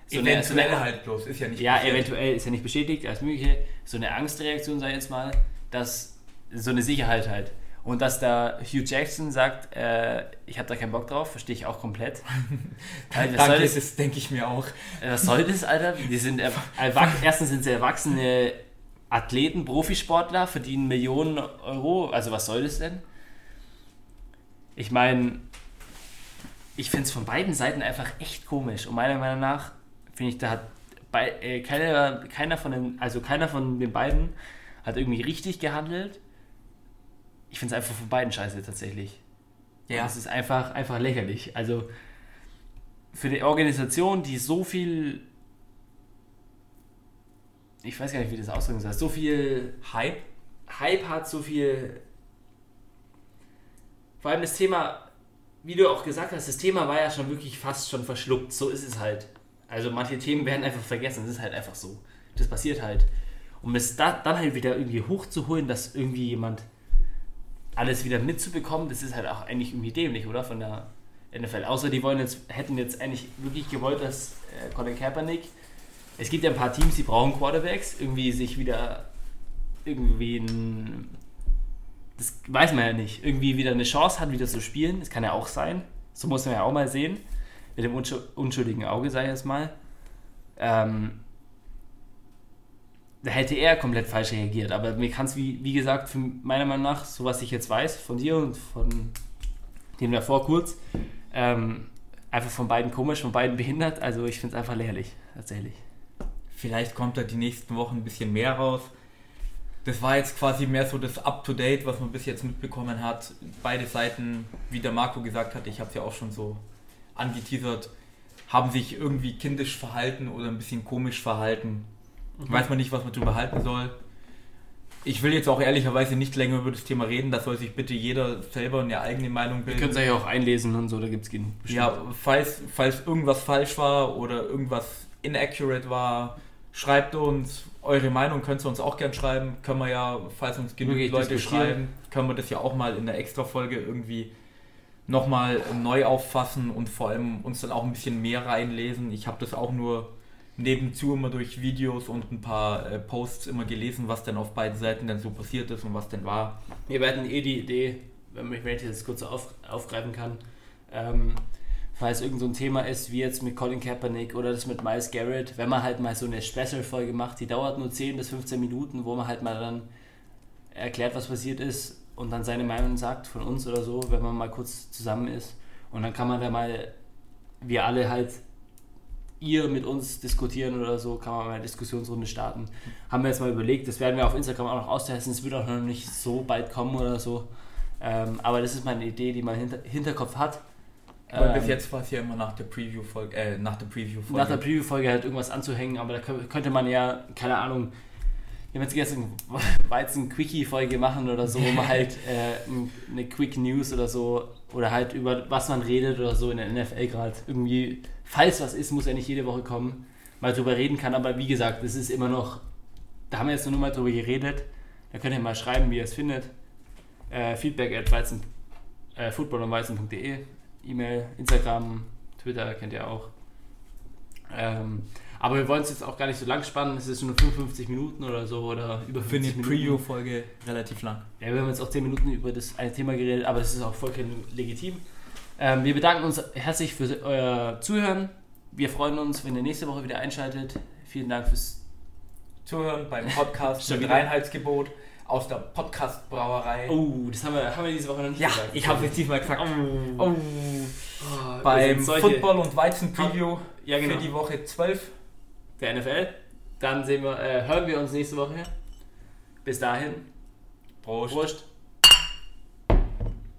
So eine, so eine, halt bloß, ist ja nicht Ja, bestätigt. eventuell ist ja nicht bestätigt, als mögliche. So eine Angstreaktion, ich jetzt mal, dass so eine Sicherheit halt. Und dass da Hugh Jackson sagt, äh, ich habe da keinen Bock drauf, verstehe ich auch komplett. Alter, Danke, das, das denke ich mir auch. Was soll das, Alter? Die sind erstens sind sie erwachsene Athleten, Profisportler, verdienen Millionen Euro. Also was soll das denn? Ich meine, ich finde es von beiden Seiten einfach echt komisch. Und meiner Meinung nach finde ich, da hat bei, äh, keiner, keiner von den, also keiner von den beiden hat irgendwie richtig gehandelt. Ich finde es einfach von beiden scheiße tatsächlich. Ja. es ist einfach, einfach lächerlich. Also für die Organisation, die so viel ich weiß gar nicht, wie das ausdrücken soll, so viel Hype, Hype hat, so viel vor allem das Thema wie du auch gesagt hast, das Thema war ja schon wirklich fast schon verschluckt. So ist es halt. Also manche Themen werden einfach vergessen. Das ist halt einfach so. Das passiert halt. Um es da, dann halt wieder irgendwie hochzuholen, dass irgendwie jemand alles wieder mitzubekommen, das ist halt auch eigentlich irgendwie dämlich, oder? Von der NFL. Außer die wollen jetzt, hätten jetzt eigentlich wirklich gewollt, dass äh, Colin Kaepernick. Es gibt ja ein paar Teams, die brauchen Quarterbacks, irgendwie sich wieder irgendwie ein das weiß man ja nicht, irgendwie wieder eine Chance hat, wieder zu spielen. Das kann ja auch sein. So muss man ja auch mal sehen. Mit dem unschuldigen Auge, sei es mal. Ähm, da hätte er komplett falsch reagiert. Aber mir kann es, wie, wie gesagt, für meiner Meinung nach, so was ich jetzt weiß, von dir und von dem davor kurz, ähm, einfach von beiden komisch, von beiden behindert. Also ich finde es einfach lächerlich, tatsächlich. Vielleicht kommt da die nächsten Wochen ein bisschen mehr raus das war jetzt quasi mehr so das Up-to-Date, was man bis jetzt mitbekommen hat. Beide Seiten, wie der Marco gesagt hat, ich habe es ja auch schon so angeteasert, haben sich irgendwie kindisch verhalten oder ein bisschen komisch verhalten. Mhm. Weiß man nicht, was man darüber halten soll. Ich will jetzt auch ehrlicherweise nicht länger über das Thema reden, da soll sich bitte jeder selber eine eigene Meinung bilden. Ihr könnt es ja auch einlesen und so, da gibt es Ja, falls, falls irgendwas falsch war oder irgendwas inaccurate war, schreibt uns eure Meinung, könnt ihr uns auch gern schreiben. Können wir ja, falls uns genügend Leute schreiben, können wir das ja auch mal in der Extra-Folge irgendwie nochmal neu auffassen und vor allem uns dann auch ein bisschen mehr reinlesen. Ich habe das auch nur nebenzu immer durch Videos und ein paar äh, Posts immer gelesen, was denn auf beiden Seiten denn so passiert ist und was denn war. Wir werden eh die Idee, wenn ich das kurz auf, aufgreifen kann, ähm, falls irgend so ein Thema ist, wie jetzt mit Colin Kaepernick oder das mit Miles Garrett, wenn man halt mal so eine Special-Folge macht, die dauert nur 10 bis 15 Minuten, wo man halt mal dann erklärt, was passiert ist und dann seine Meinung sagt von uns oder so, wenn man mal kurz zusammen ist. Und dann kann man da mal, wir alle halt, ihr mit uns diskutieren oder so, kann man mal eine Diskussionsrunde starten. Haben wir jetzt mal überlegt, das werden wir auf Instagram auch noch austesten, es wird auch noch nicht so bald kommen oder so. Ähm, aber das ist mal eine Idee, die man hinter, Hinterkopf hat weil ähm, bis jetzt war es ja immer nach der Preview-Folge, äh, nach der Preview-Folge. Nach der Preview-Folge halt irgendwas anzuhängen, aber da könnte man ja, keine Ahnung, wenn wir jetzt gestern Weizen-Quickie-Folge machen oder so, man halt äh, eine Quick News oder so, oder halt über was man redet oder so in der NFL gerade irgendwie, falls was ist, muss ja nicht jede Woche kommen, mal drüber reden kann, aber wie gesagt, das ist immer noch, da haben wir jetzt nur mal drüber geredet, da könnt ihr mal schreiben, wie ihr es findet. Äh, feedback at weizen, äh, footballumweizen.de E-Mail, Instagram, Twitter kennt ihr auch. Ähm, Aber wir wollen es jetzt auch gar nicht so lang spannen. Es ist nur 55 Minuten oder so oder über 50 Für eine Minuten. Preview-Folge relativ lang. Ja, wir haben jetzt auch 10 Minuten über das eine Thema geredet, aber das ist auch vollkommen legitim. Ähm, wir bedanken uns herzlich für euer Zuhören. Wir freuen uns, wenn ihr nächste Woche wieder einschaltet. Vielen Dank fürs Zuhören beim Podcast mit? Reinheitsgebot aus der Podcast-Brauerei. Oh, das haben wir, haben wir diese Woche noch nicht ja, gesagt. ich habe es diesmal gesagt. Oh. Oh. Oh, Beim Football- und Weizen-Preview Ja, genau. für die Woche 12. der NFL. Dann sehen wir, äh, hören wir uns nächste Woche. Bis dahin. Prost. Prost.